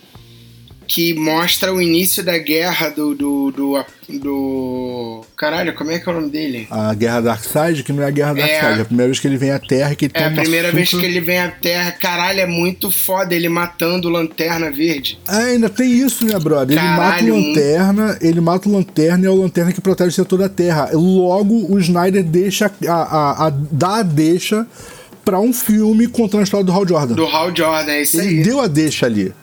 que mostra o início da guerra do, do, do, do, Caralho, como é que é o nome dele? A Guerra Darkseid, que não é a Guerra Darkseid. É, é a primeira vez que ele vem à Terra e que ele É a primeira vez que ele vem à Terra. Caralho, é muito foda ele matando Lanterna Verde. É, ainda tem isso, né, brother? Ele Caralho, mata o Lanterna, muito... ele mata o Lanterna e é o Lanterna que protege o setor da Terra. Logo, o Snyder deixa a, a, a, dá a deixa pra um filme contando a história do Hal Jordan. Do Hal Jordan, é isso ele aí. Ele deu a deixa ali.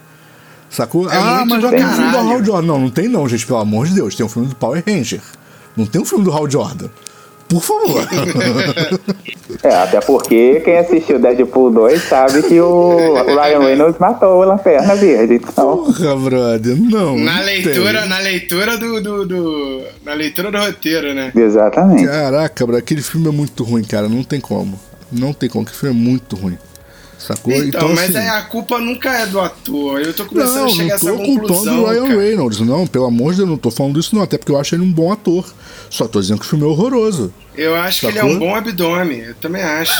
Sacou? É ah, mas já tem um filme do Hal Jordan. Não, não tem não, gente, pelo amor de Deus. Tem um filme do Power Ranger. Não tem um filme do Hal Jordan. Por favor. É, até porque quem assistiu Deadpool 2 sabe que o Ryan Reynolds matou o Lanterna Verde. Então, Porra, brother, não. Na não leitura, tem. na leitura do, do, do- Na leitura do roteiro, né? exatamente. Caraca, bro, aquele filme é muito ruim, cara. Não tem como. Não tem como, aquele filme é muito ruim. Sacou? Então, mas assim, aí a culpa nunca é do ator. Eu tô começando Não, a chegar não a essa tô culpando conclusão. o Ryan cara. Reynolds, não, pelo amor de Deus, não tô falando isso não, até porque eu acho ele um bom ator. Só tô dizendo que o filme é horroroso. Eu acho que ele é Sacou? um bom abdômen. Eu também acho.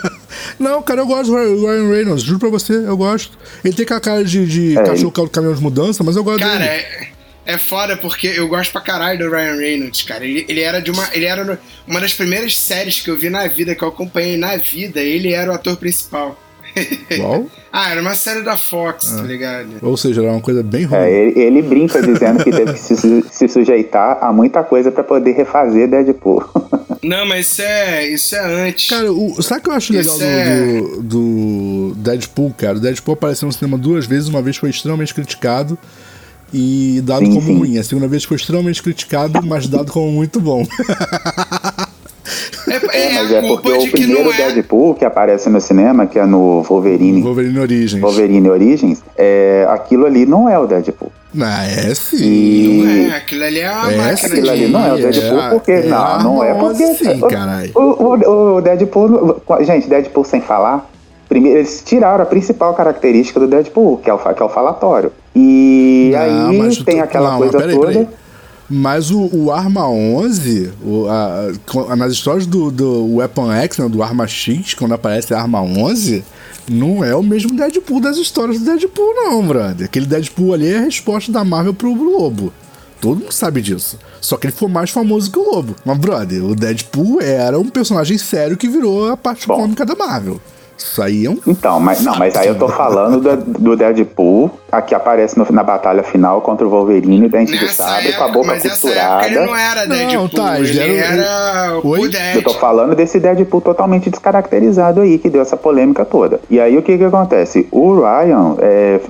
Não, cara, eu gosto do Ryan- Reynolds, juro pra você, eu gosto. Ele tem aquela cara de, de É, cachorro do caminhão de mudança, mas eu gosto Cara, dele. é, é foda porque eu gosto pra caralho do Ryan Reynolds, cara. Ele, ele era de uma. Ele era no- uma das primeiras séries que eu vi na vida, que eu acompanhei na vida, ele era o ator principal. Qual? Ah, era uma série da Fox, tá ligado? Ou seja, era uma coisa bem ruim. É, ele, ele brinca dizendo que teve que se, se sujeitar a muita coisa pra poder refazer Deadpool. Não, mas isso é, isso é antes. Cara, o, sabe o que eu acho legal do, é- do, do Deadpool, cara? O Deadpool apareceu no cinema duas vezes, uma vez foi extremamente criticado e dado Sim, como sim. ruim. A segunda vez foi extremamente criticado, mas dado como muito bom. é, é Mas é porque o primeiro é. Deadpool que aparece no cinema, que é no Wolverine, Wolverine Origins. Wolverine Origins, é, aquilo ali não é o Deadpool. Ah, é sim. E Não é, aquilo ali é uma É, máquina aquilo ali de. não é o Deadpool, é, porque. é não, não é porque. sim, caralho. o, o, o Deadpool. Gente, Deadpool sem falar. Primeiro, eles tiraram a principal característica do Deadpool, que é o, que é o falatório. E Não, aí tem aquela não, coisa peraí, toda. peraí. Mas o, o Arma 11, o, a- nas histórias do, do Weapon X, né, do Arma X, quando aparece a Arma 11, não é o mesmo Deadpool das histórias do Deadpool, não, brother. Aquele Deadpool ali é a resposta da Marvel pro Lobo. Todo mundo sabe disso. Só que ele foi mais famoso que o Lobo. Mas, brother, o Deadpool era um personagem sério que virou a parte Bom. cômica da Marvel. Isso aí é um. Então, mas não, mas aí eu tô falando do, do Deadpool, a que aparece no- na batalha final contra o Wolverine, dente de sabre, com a boca mas essa época ele costurada. não era Não, Deadpool, tá, ele ele era- era o Oi? Dead. Eu tô falando desse Deadpool totalmente descaracterizado aí, que deu essa polêmica toda. E aí o que que acontece? O Ryan é,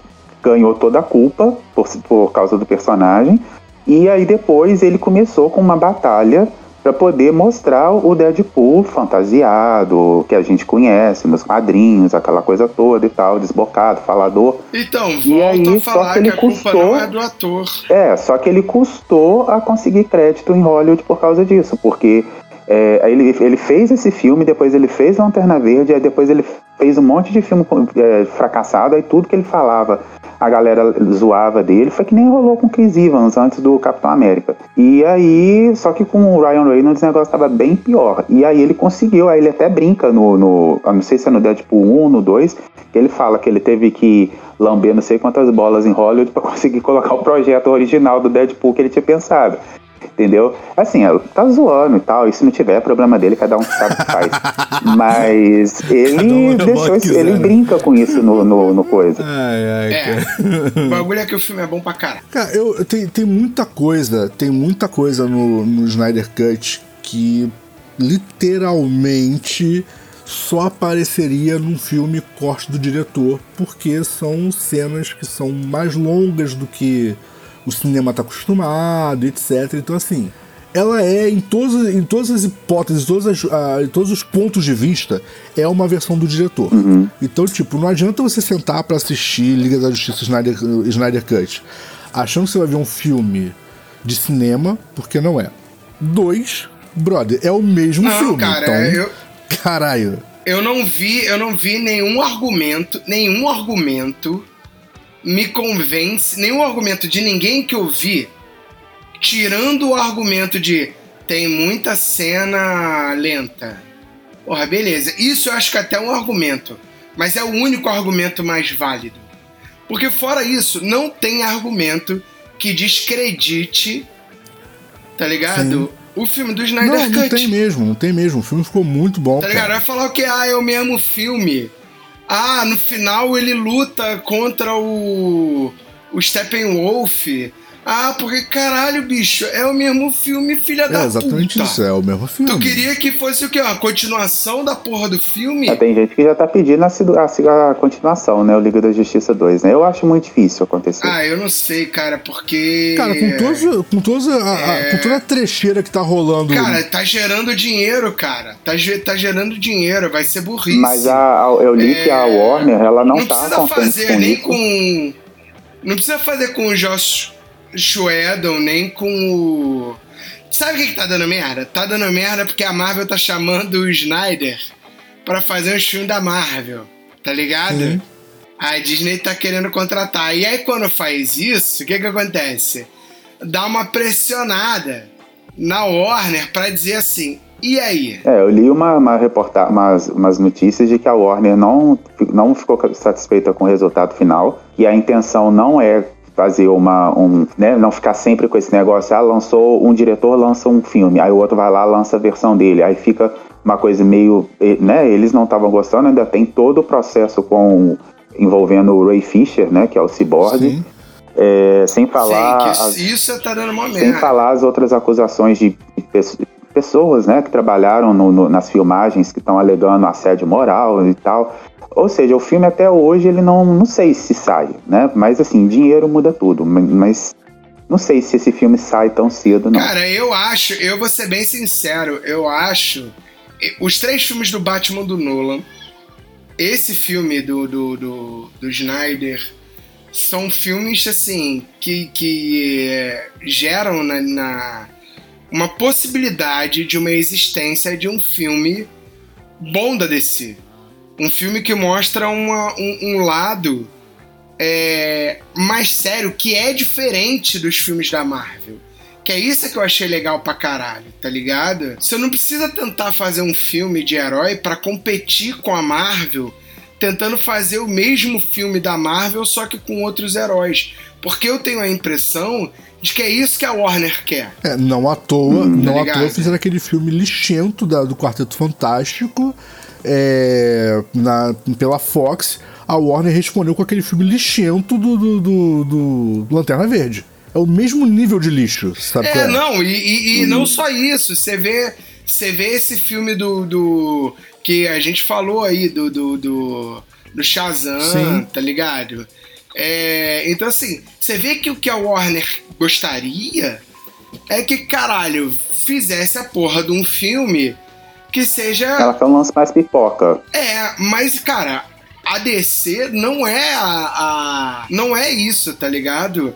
ganhou toda a culpa por, por causa do personagem, e aí depois ele começou com uma batalha pra poder mostrar o Deadpool fantasiado, que a gente conhece nos quadrinhos, aquela coisa toda e tal, desbocado, falador. Então, E aí, a só falar que que, ele culpa custou- é do ator. É, só que ele custou a conseguir crédito em Hollywood por causa disso, porque é, ele, ele fez esse filme, depois ele fez Lanterna Verde, aí depois ele fez um monte de filme é, fracassado, aí tudo que ele falava a galera zoava dele, foi que nem rolou com Chris Evans antes do Capitão América. E aí, só que com o Ryan Reynolds o negócio tava bem pior. E aí ele conseguiu, aí ele até brinca no, no não sei se é no Deadpool 1, no 2, que ele fala que ele teve que lamber não sei quantas bolas em Hollywood pra conseguir colocar o projeto original do Deadpool que ele tinha pensado. Entendeu? Assim, ó, tá zoando e tal, e se não tiver, é problema dele, cada um sabe o que faz. Mas Cada um ele é deixou isso, ele né? brinca com isso no, no, no coisa. Ai, ai, É. O bagulho é que o filme é bom pra caralho. Cara, eu, tem, tem muita coisa, tem muita coisa no, no Snyder Cut que literalmente só apareceria num filme corte do diretor, porque são cenas que são mais longas do que o cinema tá acostumado, etc. Então, assim, ela é, em todas, em todas as hipóteses, todas as, ah, em todos os pontos de vista, é uma versão do diretor. Então, tipo, não adianta você sentar pra assistir Liga da Justiça Snyder, Snyder Cut achando que você vai ver um filme de cinema, porque não é. Dois, brother, é o mesmo Não, filme. cara, então, eu- caralho. Eu não vi, eu não vi nenhum argumento, nenhum argumento me convence, nenhum argumento de ninguém que eu vi, tirando o argumento de tem muita cena lenta. Porra, beleza. Isso eu acho que até é um argumento, mas é o único argumento mais válido. Porque fora isso, não tem argumento que descredite, tá ligado? O filme do Snyder Não, não Cut. tem mesmo, não tem mesmo. O filme ficou muito bom, Tá ligado? Vai falar o que? Ah, é o mesmo filme. Ah, no final ele luta contra o. o Steppenwolf. Ah, porque caralho, bicho, é o mesmo filme, filha É da exatamente puta. isso, é o mesmo filme. Tu queria que fosse o quê? Uma continuação da porra do filme? É, tem gente que já tá pedindo a, a, a continuação, né? O Liga da Justiça 2, né? Eu acho muito difícil acontecer. Ah, eu não sei, cara, porque. Cara, com, todos, com, todos a, a- É. com toda a trecheira que tá rolando. Cara, tá gerando dinheiro, cara. Tá, tá gerando dinheiro, vai ser burrice. Mas a, a- eu li que a É, Warner, ela não, não tá precisa contente fazer com nem isso. com. Não precisa fazer com o Josh Whedon, nem com o. Sabe o que, que tá dando merda? Tá dando merda porque a Marvel tá chamando o Snyder pra fazer os filmes da Marvel. Tá ligado? Sim. A Disney tá querendo contratar. E aí, quando faz isso, o que que acontece? Dá uma pressionada na Warner pra dizer assim: e aí? É, eu li uma, uma reportagem, umas, umas notícias de que a Warner não, não ficou satisfeita com o resultado final e a intenção não é fazer uma, um, né, não ficar sempre com esse negócio, ah, lançou um diretor lança um filme, aí o outro vai lá lança a versão dele, aí fica uma coisa meio, né, eles não estavam gostando, ainda tem todo o processo com envolvendo o Ray Fisher, né, que é o Cyborg, Sim. é, sem falar Sim, as- que isso tá dando uma sem falar as outras acusações de pe- pessoas né, que trabalharam no- no- nas filmagens que estão alegando assédio moral e tal. Ou seja, o filme até hoje ele não, não sei se sai, né? Mas assim, dinheiro muda tudo. ma- Mas não sei se esse filme sai tão cedo, não. Cara, eu acho, eu vou ser bem sincero, eu acho. Os três filmes do Batman do Nolan, esse filme do, do, do, do Snyder, são filmes assim que, que é, geram na, na- uma possibilidade de uma existência de um filme bom da DC. Um filme que mostra uma- um, um lado é, mais sério, que é diferente dos filmes da Marvel. Que é isso que eu achei legal pra caralho, tá ligado? Você não precisa tentar fazer um filme de herói pra competir com a Marvel, tentando fazer o mesmo filme da Marvel, só que com outros heróis. Porque eu tenho a impressão de que é isso que a Warner quer. É, não à toa, não Tá à toa fizeram aquele filme lixento da- do Quarteto Fantástico é, na, pela Fox. A Warner respondeu com aquele filme lixento do, do, do, do- do Lanterna Verde. É o mesmo nível de lixo, sabe? qual É, não, e, e- e não só isso. Você vê, você vê esse filme do, do. que a gente falou aí, do. do, do, do Shazam, Sim. tá ligado? É, então, assim, você vê que o que a Warner gostaria é que, caralho, fizesse a porra de um filme que seja. Ela um lance mais pipoca. É, mas, cara, a DC não é a. a- não é isso, tá ligado?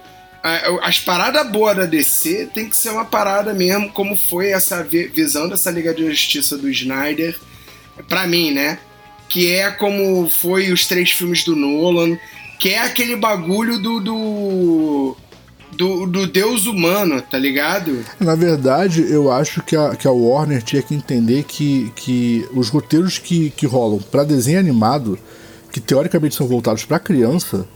As paradas boas da DC tem que ser uma parada mesmo, como foi essa vi- visão dessa Liga de Justiça do Snyder, pra mim, né? Que é como foi os três filmes do Nolan, que é aquele bagulho do. do, do, do Deus humano, tá ligado? Na verdade, eu acho que a, que a Warner tinha que entender que, que os roteiros que, que rolam pra desenho animado, que teoricamente são voltados pra criança,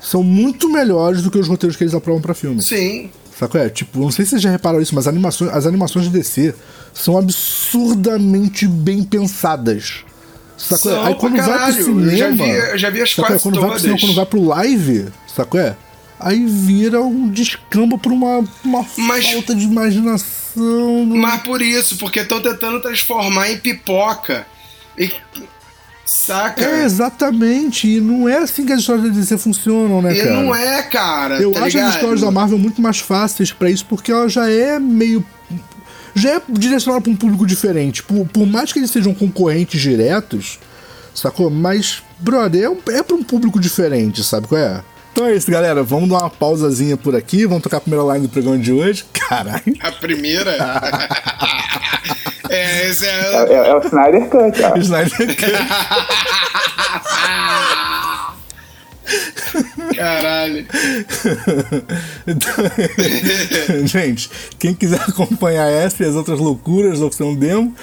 são muito melhores do que os roteiros que eles aprovam pra filme. Sim. Saco é? Tipo, não sei se vocês já repararam isso, mas animações, as animações de DC são absurdamente bem pensadas. Saco é? São Aí quando vai pro cinema. Eu já vi- eu já vi as saco quase Quando vai pro cinema, todas. quando vai pro live, saco é? Aí vira um descamba por uma, uma Mas- falta de imaginação. Mas por isso, porque estão tentando transformar em pipoca. E, saca? É, exatamente. E não é assim que as histórias da DC funcionam, né, e cara? não é, cara. Eu tá acho ligado? as histórias da Marvel muito mais fáceis pra isso, porque ela já é meio. Já é direcionada pra um público diferente. Por, por mais que eles sejam concorrentes diretos, sacou? Mas, brother, é, um, é pra um público diferente, sabe qual é? Então é isso, galera. Vamos dar uma pausazinha por aqui. Vamos tocar a primeira line do programa de hoje. Caralho. A primeira. é, esse É, é. é- é o Snyder Cut, ó. Snyder Cut. Caralho. Então, gente, quem quiser acompanhar essa e as outras loucuras da opção demo,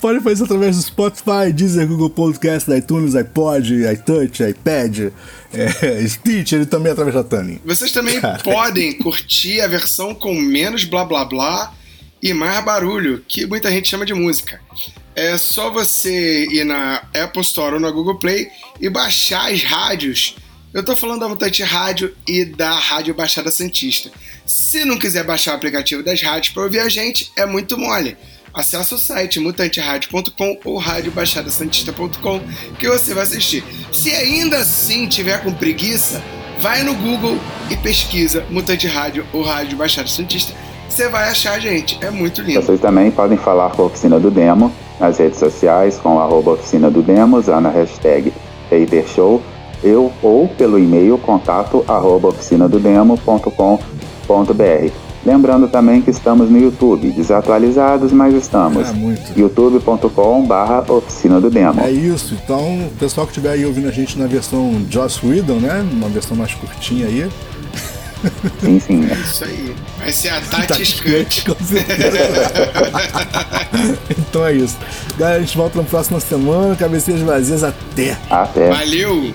pode fazer isso através do Spotify, Deezer, Google Podcast, iTunes, iPod, iTouch, iPad, é, Stitcher e também através da Tani. Vocês também Cara. podem curtir a versão com menos blá blá blá e mais barulho, que muita gente chama de música. É só você ir na Apple Store ou na Google Play e baixar as rádios Eu tô falando da Mutante Rádio e da Rádio Baixada Santista. Se não quiser baixar o aplicativo das rádios para ouvir a gente, é muito mole. Acesse o site mutanteradio.com ou radiobaixadasantista.com que você vai assistir. Se ainda assim tiver com preguiça, vai no Google e pesquisa Mutante Rádio ou Rádio Baixada Santista. Você vai achar a gente. É muito lindo. Vocês também podem falar com a Oficina do Demo nas redes sociais com arroba Oficina do Demo, usando a hashtag Show, eu ou pelo e-mail contato arroba oficinadodemo.com.br. Lembrando também que estamos no YouTube, desatualizados, mas estamos. É, youtube.com barra Oficina do Demo. É isso, então o pessoal que estiver aí ouvindo a gente na versão Joss Whedon, né? Uma versão mais curtinha aí. Sim, sim. É isso aí. Vai ser a Tati Scant. Com certeza. então é isso. Galera, a gente volta na próxima semana. Cabeceiras vazias. Até. Até. Valeu!